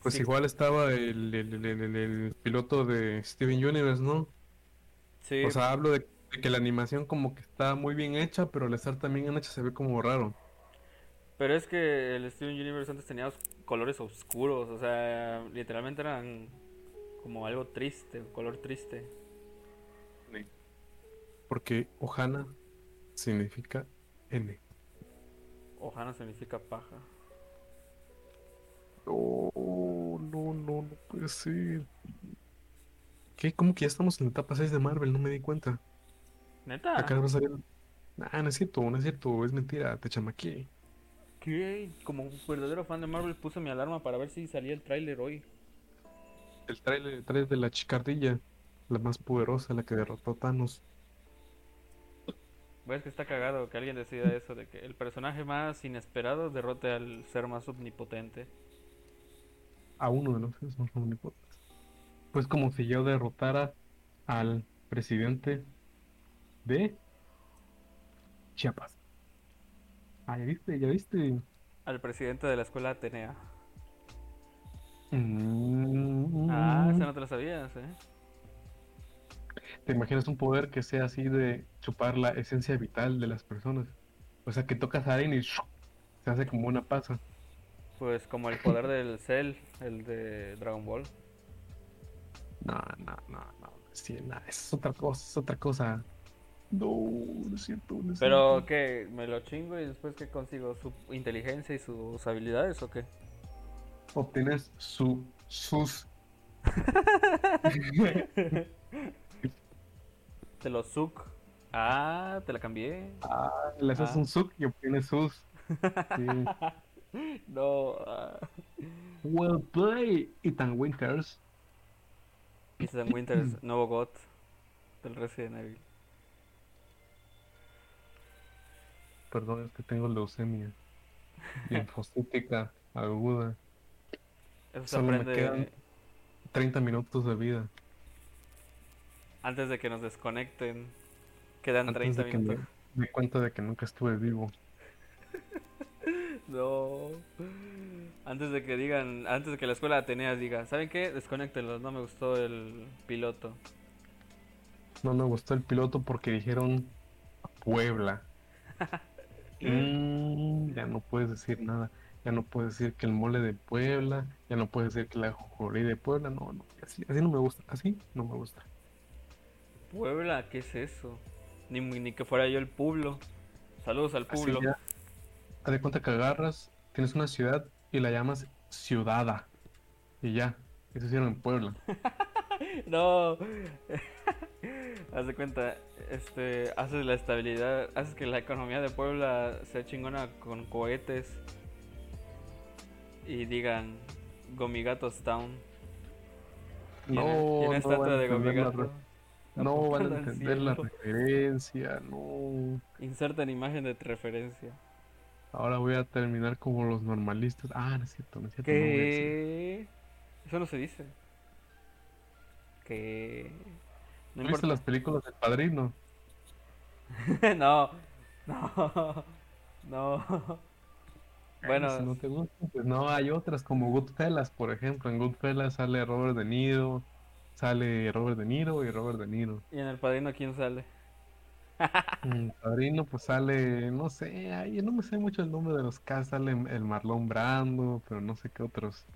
Pues Sí, igual estaba el, el- el- el- piloto de Steven Universe, ¿no? Sí, O sea, hablo de, de que la animación como que está muy bien hecha, pero al estar tan bien hecha se ve como raro. Pero es que el Steven Universe antes tenía colores oscuros. O sea, literalmente eran como algo triste, un color triste. Porque Ohana significa N. Ohana significa paja. No, no, no, no puede ser. ¿Qué? ¿Cómo que ya estamos en la etapa 6 de Marvel? No me di cuenta. ¿Neta? Acá va a salir. Nah, no es cierto, no es cierto, es mentira, te chamaqué. ¿Qué? Como un verdadero fan de Marvel puse mi alarma para ver si salía el tráiler hoy. El trailer, el de la chicardilla, la más poderosa, la que derrotó a Thanos. Ves que está cagado que alguien decida eso, de que el personaje más inesperado derrote al ser más omnipotente. A uno de los seres más omnipotentes. Pues como si yo derrotara al presidente de Chiapas. Ah, ya viste, ya viste. Al presidente de la escuela Atenea. Mm, Ah, esa no te la sabías, ¿eh? ¿Te imaginas un poder que sea así de chupar la esencia vital de las personas? O sea, que tocas a alguien y se hace como una pasa. Pues como el poder del Cell, el de Dragon Ball. No, no, no, no. Sí, no, es otra cosa, es otra cosa. No, no es Pero. ¿qué? ¿Me lo chingo y después qué consigo? ¿Su inteligencia y sus habilidades o qué? Obtienes su, sus. Te lo suc. Ah, te la cambié. Ah, le haces Ah. un suk y obtienes sus. Sí. No. ah. Well play, Ethan Winters. Ethan Winters, nuevo God del Resident Evil. Perdón, es que tengo leucemia. Linfocítica aguda. Eso Solo me quedan 30 minutos de vida. antes de que nos desconecten. Quedan Antes 30 de que minutos. me di cuenta de que nunca estuve vivo. No. Antes de que digan, antes de que la escuela Ateneas diga, ¿saben qué? Desconéctenlos, no me gustó el piloto. No me gustó el piloto porque dijeron Puebla. Mm, ya no puedes decir nada. Ya no puedes decir que el mole de Puebla. Ya no puedes decir que la jojorí de Puebla. No, no. Así, así no me gusta. Así no me gusta. Puebla, ¿qué es eso? Ni, ni que fuera yo el pueblo. Saludos al pueblo. Haz de cuenta que agarras, tienes una ciudad y la llamas Ciudada. Y ya. Eso hicieron en Puebla. No. Haz de cuenta, este, haces la estabilidad, haces que la economía de Puebla sea chingona con cohetes y digan Gomigatos Town. No, una no estatua van a de entender la Gomigato. re- No van a entender la referencia. No. Insertan imagen de referencia. Ahora voy a terminar como los normalistas. Ah, no es cierto, no es cierto. no. ¿Qué? Eso no se dice. ¿Qué? No ¿No viste importa. las películas del Padrino? no, no, no. Bueno, Si no te gusta, pues no, hay otras como Goodfellas, por ejemplo. En Goodfellas sale Robert De Niro, sale Robert De Niro y Robert De Niro. ¿y en el padrino quién sale? En Padrino, pues sale, no sé, ay, yo no me sé mucho el nombre de los cast, sale el Marlon Brando, pero no sé qué otros.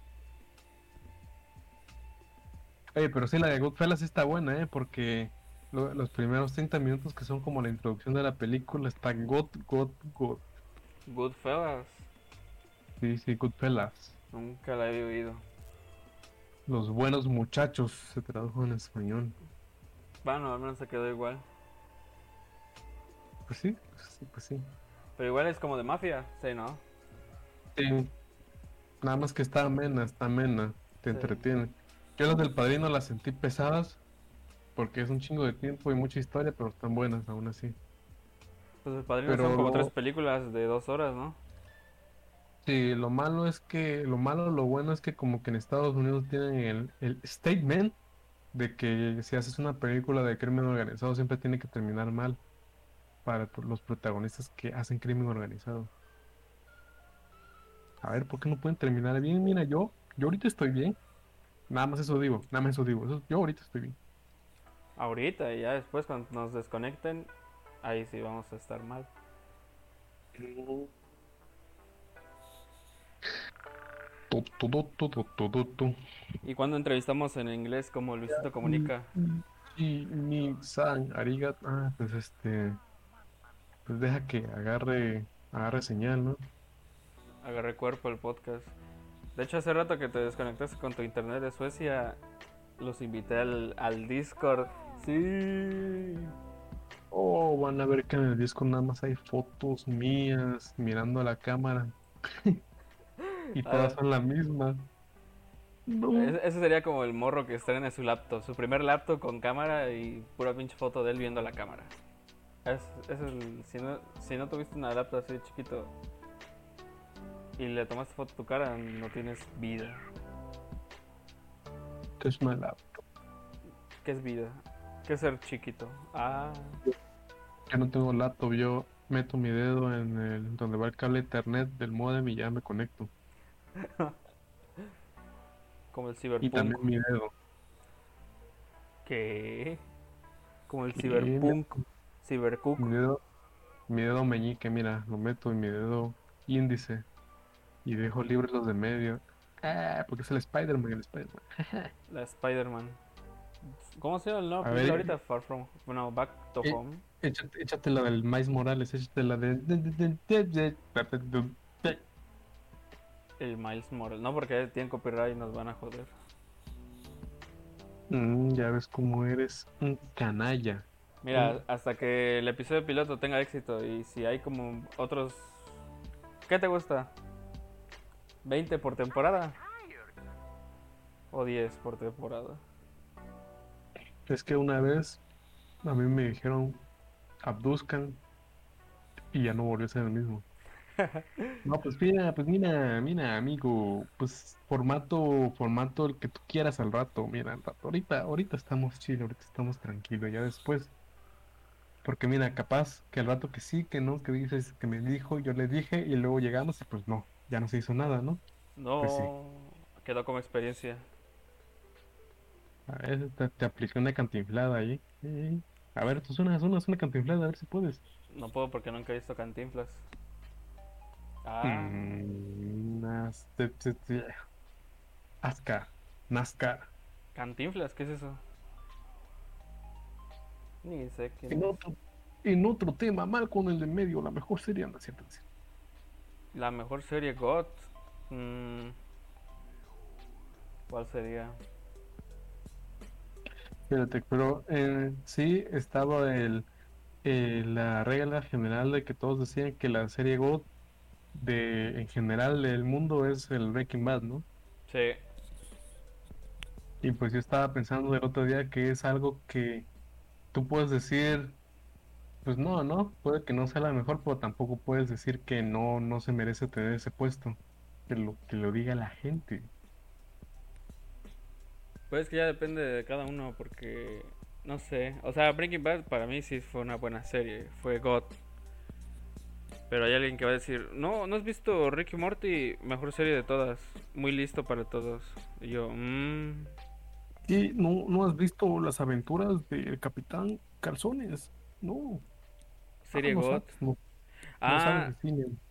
Oye, pero sí, la de Goodfellas está buena, ¿eh? Porque lo- los primeros 30 minutos que son como la introducción de la película está God, God, God. Goodfellas. Sí, sí, Goodfellas. Nunca la he oído. Los buenos muchachos se tradujo en español. Bueno, al menos se quedó igual. Pues sí, pues sí, pues sí. Pero igual es como de mafia, sí, ¿no? Sí. Nada más que está amena, está amena, te Sí. entretiene. Yo las del padrino las sentí pesadas porque es un chingo de tiempo y mucha historia, pero están buenas aún así. Pues el padrino Pero son como lo- tres películas de dos horas, ¿no? Sí, lo malo es que, lo malo, lo bueno es que como que en Estados Unidos tienen el, el statement de que si haces una película de crimen organizado siempre tiene que terminar mal para los protagonistas que hacen crimen organizado. A ver, ¿por qué no pueden terminar bien? Mira, yo, yo ahorita estoy bien. Nada más eso digo, nada más eso digo. eso- yo ahorita estoy bien. Ahorita y ya después cuando nos desconecten, ahí sí vamos a estar mal. ¿Y cuando entrevistamos en inglés como Luisito Comunica? Y mi san, arigat, ah, pues este, pues deja que agarre, agarre señal, ¿no? Agarré cuerpo el podcast. De hecho, hace rato que te desconectaste con tu internet de Suecia, los invité al, al Discord. Sí. Oh, van a ver que en el disco nada más hay fotos mías mirando a la cámara. Y todas Ah. son la misma. No. Ese sería como el morro que estrena su laptop, su primer laptop con cámara y pura pinche foto de él viendo la cámara. Es, es el, si, no, si no tuviste una laptop así de chiquito y le tomaste foto a tu cara, no tienes vida. Esto es una laptop. ¿Qué es vida? ¿Qué es ser chiquito? Ah, Yo no tengo laptop, yo meto mi dedo en el donde va el cable internet del modem y ya me conecto. como el Y cyberpunk. también mi dedo. ¿Qué? Como el Sí, cyberpunk. Cybercook. Mi dedo, mi dedo meñique, mira, lo meto en mi dedo índice y dejo libres los de medio. Ah, porque es el Spider-Man, el Spiderman La Spider-Man. ¿Cómo se llama el nuevo película ahorita? Far From Bueno, Back to eh, Home. Échate, échate, la del Miles Morales, échate la de. El Miles Morales. No, porque tienen copyright y nos van a joder. Mm, ya ves cómo eres un canalla. Mira, mm. hasta que el episodio piloto tenga éxito y si hay como otros. ¿Qué te gusta? ¿20 por temporada? ¿O 10 por temporada? Es que una vez a mí me dijeron abduzcan y ya no volvió a ser el mismo. No, pues mira, pues mira, mira, amigo, pues formato, formato el que tú quieras al rato, mira, al rato, ahorita, ahorita estamos chill, ahorita estamos tranquilos, ya después. Porque mira, capaz que al rato que sí, que no, que dices que me dijo, yo le dije y luego llegamos y pues no, ya no se hizo nada, ¿no? No, Pues sí. quedó como experiencia. A ver, te, te apliqué una cantinflada ahí. Eh, A ver, tú una, una, una cantinflada, a ver si puedes. No puedo porque nunca he visto Cantinflas. Ah, Mm, nas- te- te- te- Asca, Nazca. Cantinflas, ¿qué es eso? Ni sé quién En es. otro, en otro tema, mal con el de medio, la mejor serie anda cierto. La mejor serie GOT. Mm, ¿Cuál sería? Fíjate, pero eh, sí estaba el, eh, la regla general de que todos decían que la serie God de en general del mundo es el Breaking Bad, ¿no? Sí. Y pues yo estaba pensando el otro día que es algo que tú puedes decir, pues no, no, puede que no sea la mejor, pero tampoco puedes decir que no, no se merece tener ese puesto. Que lo, que lo diga la gente. Pues es que ya depende de cada uno porque no sé, o sea, Breaking Bad para mí sí fue una buena serie, fue God. Pero hay alguien que va a decir, "No, no has visto Ricky Morty, mejor serie de todas, muy listo para todos." Y yo, mmm, ¿Y no, no has visto las aventuras del Capitán Calzones? No. Serie Ah, God. sabes, no, no Ah, sabes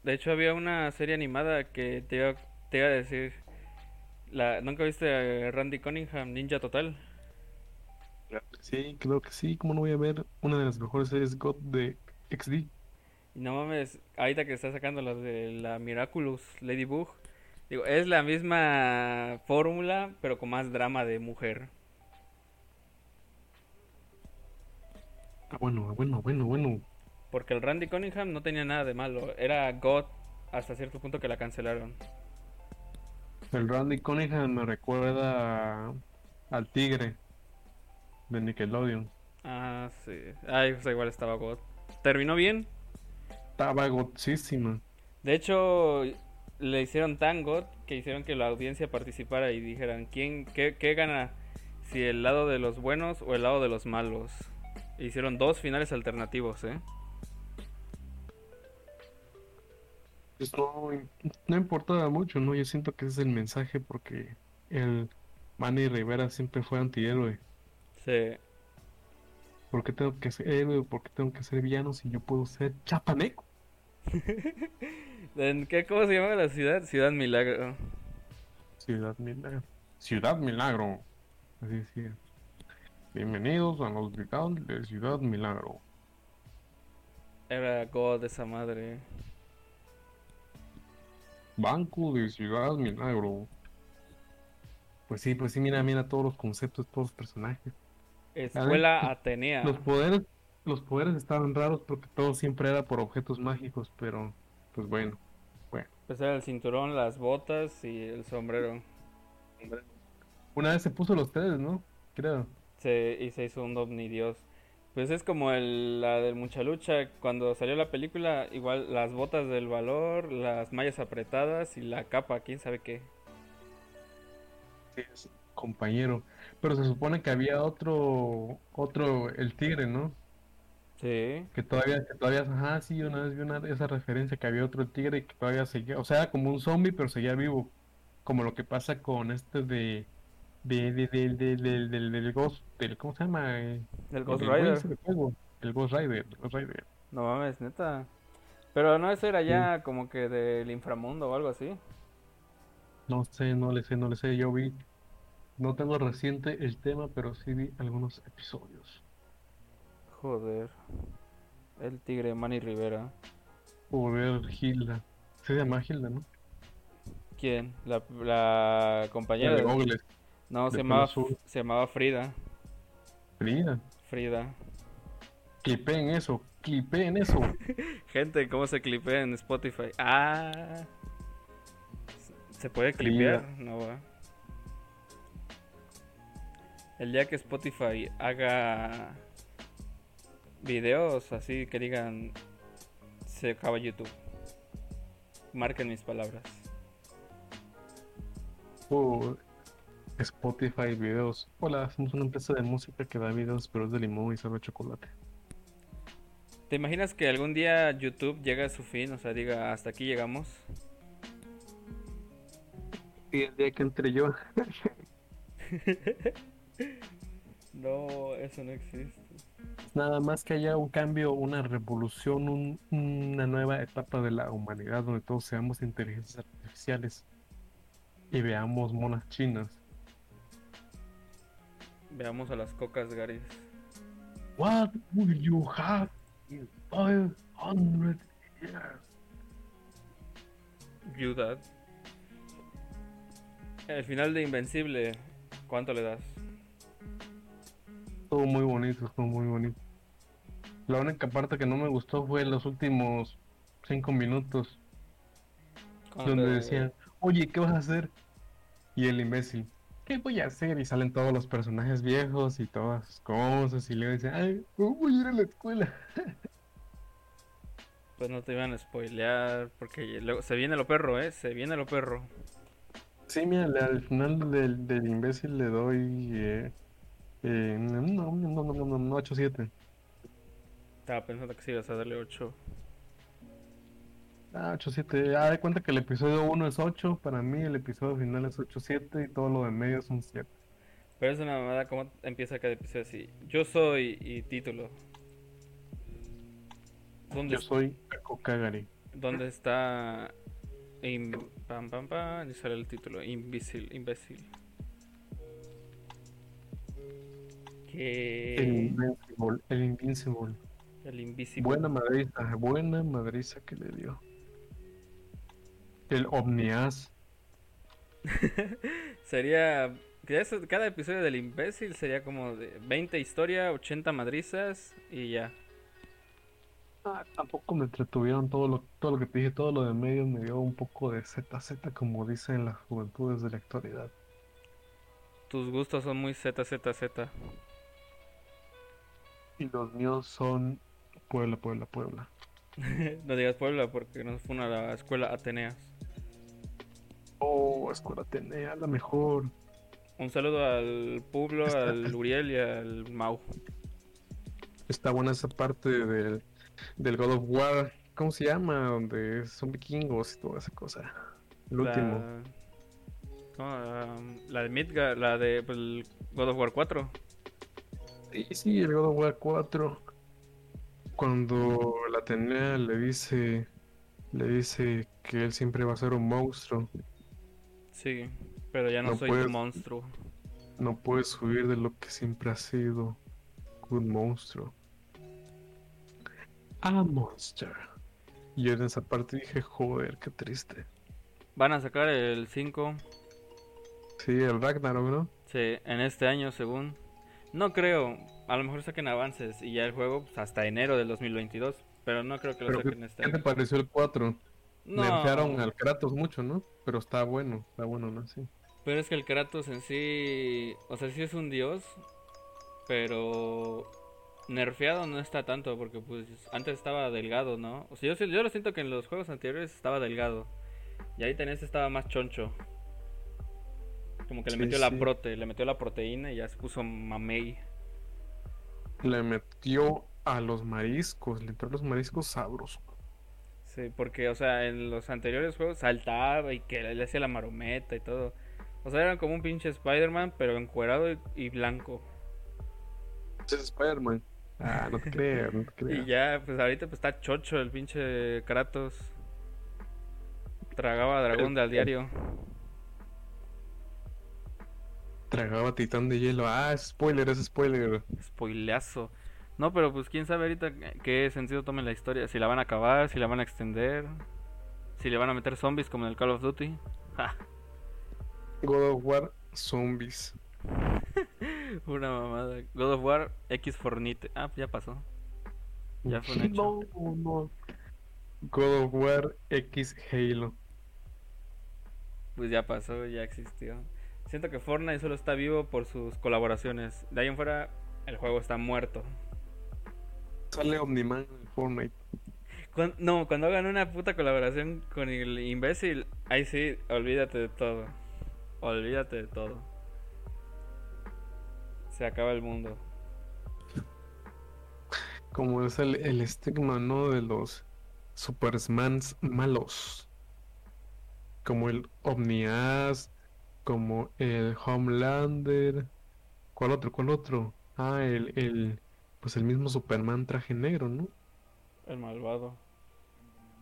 de hecho había una serie animada que te iba, te iba a decir, la, ¿nunca viste a Randy Cunningham, Ninja Total? Sí, creo que sí. ¿Cómo no voy a ver una de las mejores series God de XD? Y no mames, ahorita que está sacando las de la Miraculous Ladybug, digo, es la misma fórmula, pero con más drama de mujer. Ah, bueno, bueno, bueno, bueno. Porque el Randy Cunningham no tenía nada de malo, era God hasta cierto punto que la cancelaron. El Randy Cunningham me recuerda a- al tigre de Nickelodeon. Ah, sí. Ay, pues igual estaba God. Terminó bien. Estaba gotísima. De hecho, le hicieron tan God que hicieron que la audiencia participara y dijeran, ¿quién, qué, qué gana? Si el lado de los buenos o el lado de los malos. E hicieron dos finales alternativos, ¿eh? Pues no, no importaba mucho, ¿no? Yo siento que ese es el mensaje porque el Manny Rivera siempre fue antihéroe. Sí. ¿Por qué tengo que ser héroe? ¿Por qué tengo que ser villano si yo puedo ser chapaneco? ¿En qué, ¿Cómo se llama la ciudad? Ciudad Milagro. Ciudad Milagro. Ciudad Milagro. Así decía. Bienvenidos al hospital de Ciudad Milagro. Era God esa madre. Banco de Ciudad Milagro. Pues sí, pues sí, mira, mira todos los conceptos, todos los personajes. Escuela Atenea. Los poderes, los poderes estaban raros porque todo siempre era por objetos mágicos, pero pues bueno, bueno. Pues era el cinturón, las botas y el sombrero. Una vez se puso los tres, ¿no? Creo. Se, y se hizo un omnidios. Pues es como el, la del Mucha Lucha. Cuando salió la película, igual las botas del valor, las mallas apretadas y la capa, quién sabe qué. Sí, es compañero. Pero se supone que había otro, otro, el tigre, ¿no? Sí. Que todavía, que todavía, ajá, sí, una vez vi una, esa referencia que había otro tigre que todavía seguía, o sea, como un zombie, pero seguía vivo. Como lo que pasa con este de, de, de, de- de- del, del, del Ghost, del, ¿cómo se llama? Eh, El Ghost el Rider. el Ghost Rider, el Ghost Rider. No mames, neta. Pero no, eso era ya como que del inframundo o algo así. No sé, no le sé, no le sé, yo vi, no tengo reciente el tema, pero sí vi algunos episodios. Joder. El tigre Manny Rivera. Joder, Hilda. Se llama Hilda, ¿no? ¿Quién? La, la compañera. La de de- Gogles, No, se llamaba, se llamaba Frida. Frida. Frida. Clipeen eso, clipeen eso. Gente, ¿cómo se clipea en Spotify? Ah. ¿Se puede Frida. clipear? No va. El día que Spotify haga videos así que digan se acaba YouTube. Marquen mis palabras. por Spotify videos. Hola, somos una empresa de música que da videos, pero es de limón y sabe chocolate. ¿Te imaginas que algún día YouTube llega a su fin? O sea, diga, hasta aquí llegamos. Y el día que entre yo, No, eso no existe. nada más que haya un cambio, una revolución, un- una nueva etapa de la humanidad donde todos seamos inteligencias artificiales y veamos monas chinas. Veamos a las cocas, Garis. What will you have in 500 years? You Dad. El final de Invencible, ¿cuánto le das? Estuvo muy bonito, estuvo muy bonito. La única parte que no me gustó fue los últimos cinco minutos Cuando donde decían, oye, ¿qué vas a hacer? Y el imbécil, ¿qué voy a hacer? Y salen todos los personajes viejos y todas sus cosas y le dicen, ay, voy a ir a la escuela. Pues no te iban a spoilear, porque luego se viene lo perro, ¿eh? Se viene lo perro. Sí, mira, al final del, del imbécil le doy eh, eh, no, no, no, no, no, no, 8-7. Estaba pensando que sí ibas a darle 8. Ah, 8-7. Ah, de cuenta que el episodio 1 es 8, para mí el episodio final es 8-7 y todo lo de medio es un 7. Pero es una mamada como empieza cada episodio así. Yo soy y título. ¿Dónde, Yo soy Kako Kagari. ¿Dónde está? Im- pam, pam, pam. Y sale el título. Imbécil, imbécil. Que... El Invincible. El Invincible. El Invisible. Buena madriza, buena madriza que le dio. El Omnias. sería. Cada episodio del imbécil sería como de 20 historia, 80 madrizas y ya. Ah, tampoco me entretuvieron todo lo, todo lo que te dije, todo lo de medio me dio un poco de ZZ, como dicen las juventudes de la actualidad. Tus gustos son muy ZZZ. Y los míos son Puebla, Puebla, Puebla. no digas Puebla porque nos fue a la escuela Ateneas. Escuela Atenea, la mejor. Un saludo al Pueblo, Está- al Uriel y al Mau. Está buena esa parte del, del God of War. ¿Cómo se llama? Donde son vikingos y toda esa cosa. El último. La... ¿cómo? La, la de Midgar, la de pues, el God of War 4. Sí, sí, el God of War 4. Cuando la Atenea le dice, le dice que él siempre va a ser un monstruo. Sí, pero ya no, No soy puedes- tu monstruo. No puedes huir de lo que siempre ha sido un monstruo. A monster. Y yo en esa parte dije, joder, qué triste. Van a sacar el 5 Sí, el Ragnarok, ¿no? sí, en este año, según. No creo, a lo mejor saquen avances y ya el juego pues, hasta enero del 2022. Pero no creo que lo saquen ¿qué, este qué te año. pareció el 4? No, Nerfearon al Kratos mucho, ¿no? Pero está bueno, está bueno, ¿no? Sí. pero es que el Kratos en sí, o sea, sí es un dios, pero nerfeado no está tanto porque pues antes estaba delgado, ¿no? O sea, yo, yo lo siento que en los juegos anteriores estaba delgado y ahí tenés estaba más choncho. Como que le Sí, metió la prote, le metió la proteína y ya se puso mamey. Le metió a los mariscos, le entró a los mariscos sabrosos. Sí, porque, o sea, en los anteriores juegos saltaba y que le hacía la marometa y todo. O sea, era como un pinche Spider-Man, pero encuerado y, y blanco. Es Spider-Man. Ah, no te creas, no te Y creas. ya, pues ahorita pues está chocho el pinche Kratos. Tragaba dragón de al diario. Tragaba titán de hielo. Ah, es spoiler, es spoiler. Spoileazo. No, pero pues quién sabe ahorita qué sentido tome la historia. Si la van a acabar, si la van a extender. Si le van a meter zombies como en el Call of Duty. Ja, God of War Zombies. una mamada. God of War X Fornite. Ah, ya pasó. Ya fue un hecho. No, no. God of War X Halo. Pues ya pasó, ya existió. Siento que Fortnite solo está vivo por sus colaboraciones. De ahí en fuera, el juego está muerto. Sale Omniman en Fortnite. No, cuando hagan una puta colaboración con el imbécil, ahí sí, olvídate de todo. Olvídate de todo. Se acaba el mundo. Como es el, el estigma, ¿no? De los Supermans malos. Como el Omnias, como el Homelander. ¿Cuál otro? ¿Cuál otro? Ah, el, el, pues el mismo Superman traje negro, ¿no? El malvado.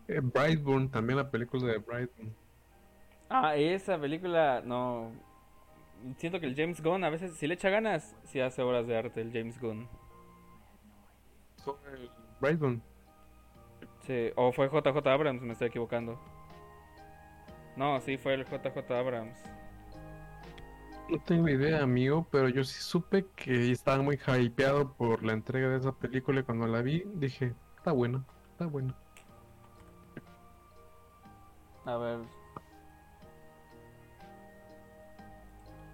Eh, Brightburn, también la película de Brightburn. Ah, esa película, no. Siento que el James Gunn a veces, si le echa ganas, sí hace obras de arte el James Gunn. Son el Brightburn. Sí, o fue JJ Abrams, me estoy equivocando. No, sí, fue el JJ Abrams. No tengo idea, amigo, pero yo sí supe que estaba muy hypeado por la entrega de esa película y cuando la vi dije, está buena, está buena. A ver.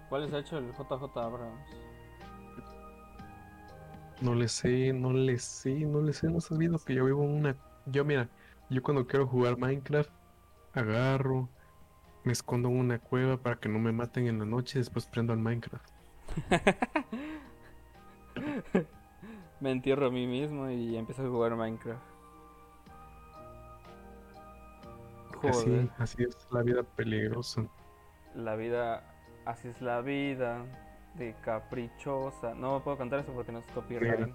¿Cuáles ha hecho el JJ Abrams? No le sé, no le sé, no le sé, no has sabido que yo vivo en una... Yo mira, yo cuando quiero jugar Minecraft, agarro, me escondo en una cueva para que no me maten en la noche y después prendo al Minecraft. Me entierro a mí mismo y empiezo a jugar Minecraft. Joder, Así, así es la vida peligrosa. la vida, así es la vida, de caprichosa. No puedo cantar eso porque no es copyright.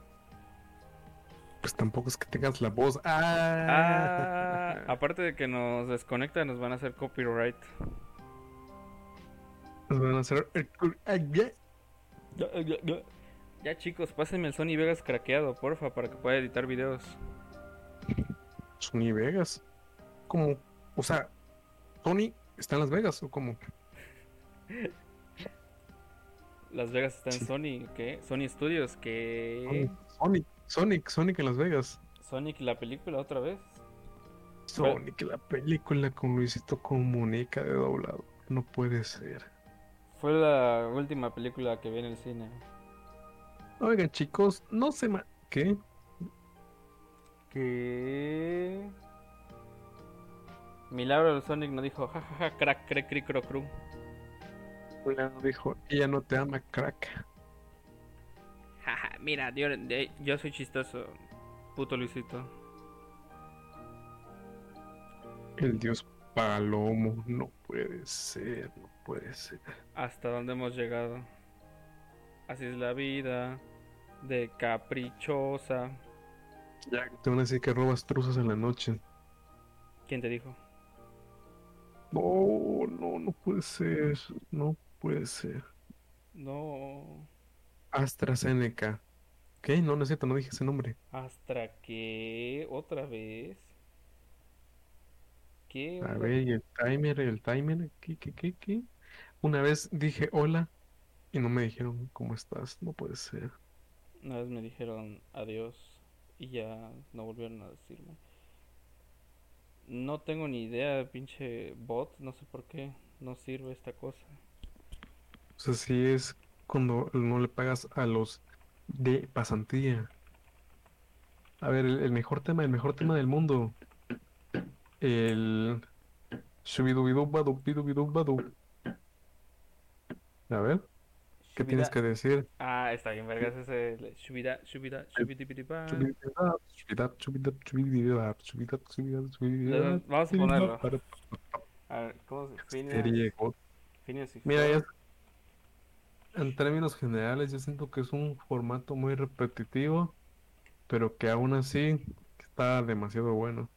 Pues tampoco es que tengas la voz. Ah, ¡Ah! aparte de que nos desconecta, nos van a hacer copyright. Nos van a hacer... Ya chicos, pásenme el Sony Vegas craqueado, porfa, para que pueda editar videos. Sony Vegas. ¿Cómo? O sea, Sony está en Las Vegas o cómo? Las Vegas está en Sí. Sony, ¿qué? Sony Studios, que Sonic, Sonic, Sonic en Las Vegas. Sonic la película otra vez. Sonic, la película con Luisito Comunica de doblado. No puede ser. Fue la última película que vi en el cine. Oigan, chicos, no se ma... ¿Qué? Que Milagro del Sonic no dijo jajaja crack crack cri cro cru. Una dijo, ella no te ama, crack. Mira, yo, yo soy chistoso, puto Luisito. El dios Palomo. No puede ser, no puede ser. Hasta dónde hemos llegado. Así es la vida de caprichosa. Ya te van a decir que robas truzas en la noche. ¿Quién te dijo? No, no, no puede ser. No puede ser. No. AstraZeneca. ¿Qué? No, no es cierto, no dije ese nombre. ¿Hasta que otra vez? ¿Qué? A ver, y el timer, el timer, ¿qué, qué, qué, qué? Una vez dije hola y no me dijeron cómo estás. No puede ser. Una vez me dijeron adiós y ya no volvieron a decirme. No tengo ni idea, pinche bot, no sé por qué no sirve esta cosa. O sea, si es cuando no le pagas a los de pasantía. A ver, el, el mejor tema, el mejor tema del mundo. El shubidubidubadu, bidubidubadu. A ver, ¿qué tienes que decir? Ah, está bien, vergas, ese shubidab, shubidab, shubidibidab, Vamos a ponerlo. A ver, ¿cómo se Mira, ya en términos generales, yo siento que es un formato muy repetitivo, pero que aún así está demasiado bueno.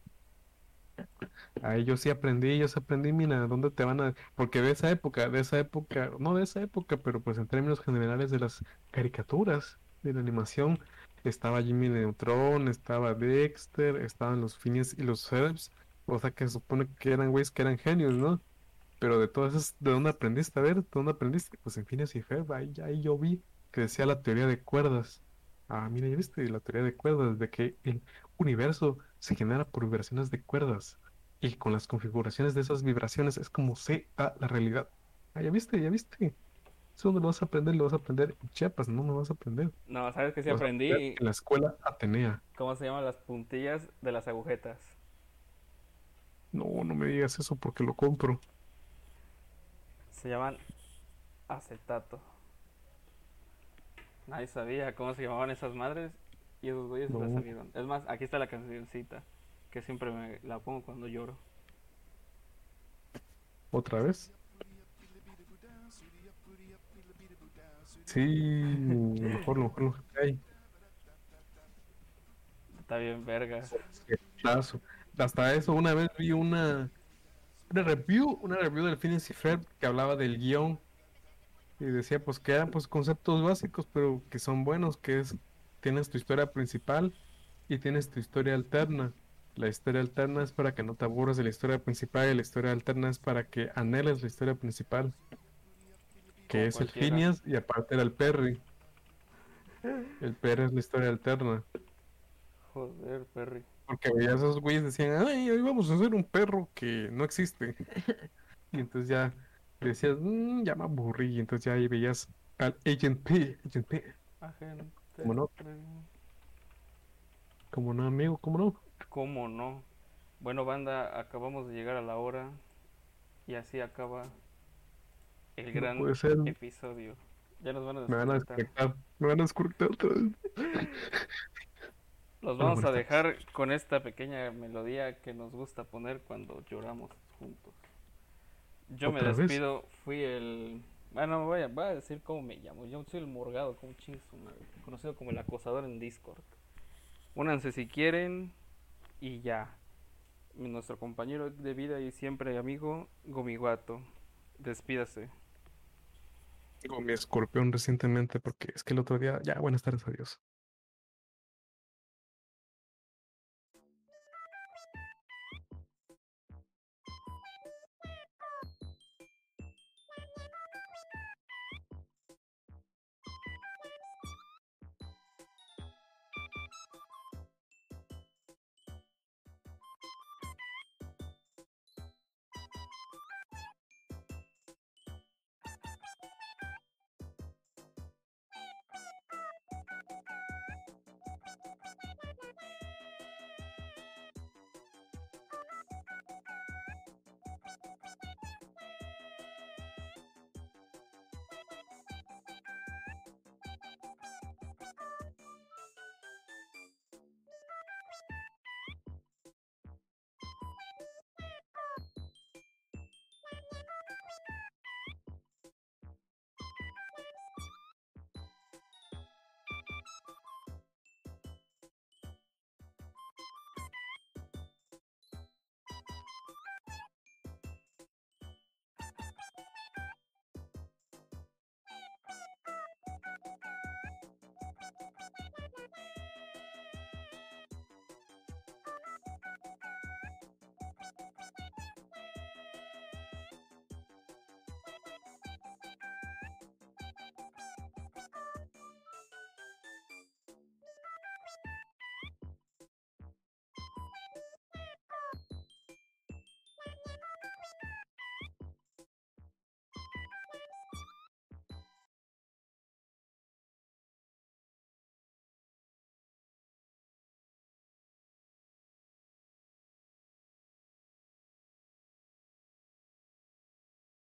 Ahí yo sí aprendí, yo sí aprendí, mira, ¿dónde te van a...? Porque de esa época, de esa época, no de esa época, pero pues en términos generales de las caricaturas, de la animación, estaba Jimmy Neutron, estaba Dexter, estaban los Phineas y los Ferbs, o sea que se supone que eran güeyes que eran genios, ¿no? Pero de todas esas, ¿de dónde aprendiste? A ver, ¿de dónde aprendiste? Pues en Phineas y Ferb, ahí, ahí yo vi que decía la teoría de cuerdas. Ah, mira, ya viste la teoría de cuerdas, de que el universo se genera por vibraciones de cuerdas. Y con las configuraciones de esas vibraciones es como se da la realidad. Ah, ya viste, ya viste. Eso no lo vas a aprender, lo vas a aprender en Chiapas, no lo vas a aprender. No, ¿sabes qué sí Lo aprendí? En la escuela Atenea. ¿Cómo se llaman las puntillas de las agujetas? No, no me digas eso porque lo compro. Se llaman acetato. Nadie sabía cómo se llamaban esas madres y esos güeyes se las No. sabieron. Es más, aquí está la cancioncita que siempre me la pongo cuando lloro. ¿Otra vez? Sí, mejor, mejor, lo mejor que hay. Está bien, verga. Hasta eso, una vez vi una, una review, una review del Phineas y Ferb que hablaba del guion y decía pues que eran pues conceptos básicos pero que son buenos, que es tienes tu historia principal y tienes tu historia alterna. La historia alterna es para que no te aburras de la historia principal y la historia alterna es para que anheles la historia principal. Que Como es el. Phineas y aparte era el Perry. El Perry es la historia alterna. Joder, Perry. Porque veías esos güeyes decían, ay, hoy vamos a hacer un perro que no existe. y entonces ya decías, mmm, ya me aburrí. Y entonces ya ahí veías al Agent P, Agent P. Agente ¿Cómo no? P. Como no, amigo, como no. ¿Cómo no? Bueno, banda, acabamos de llegar a la hora y así acaba el gran episodio. Ya nos van a Me van a desconectar. desconectar. Me van a desconectar otra vez. Los vamos a dejar con esta pequeña melodía que nos gusta poner cuando lloramos juntos. Yo me despido, fui el... Bueno, voy a, voy a decir cómo me llamo. Yo soy el morgado, como madre, conocido como el acosador en Discord. Únanse si quieren y ya. Nuestro compañero de vida y siempre amigo, Gomiguato. Despídase. Tengo mi escorpión recientemente porque es que el otro día, ya, buenas tardes, adiós.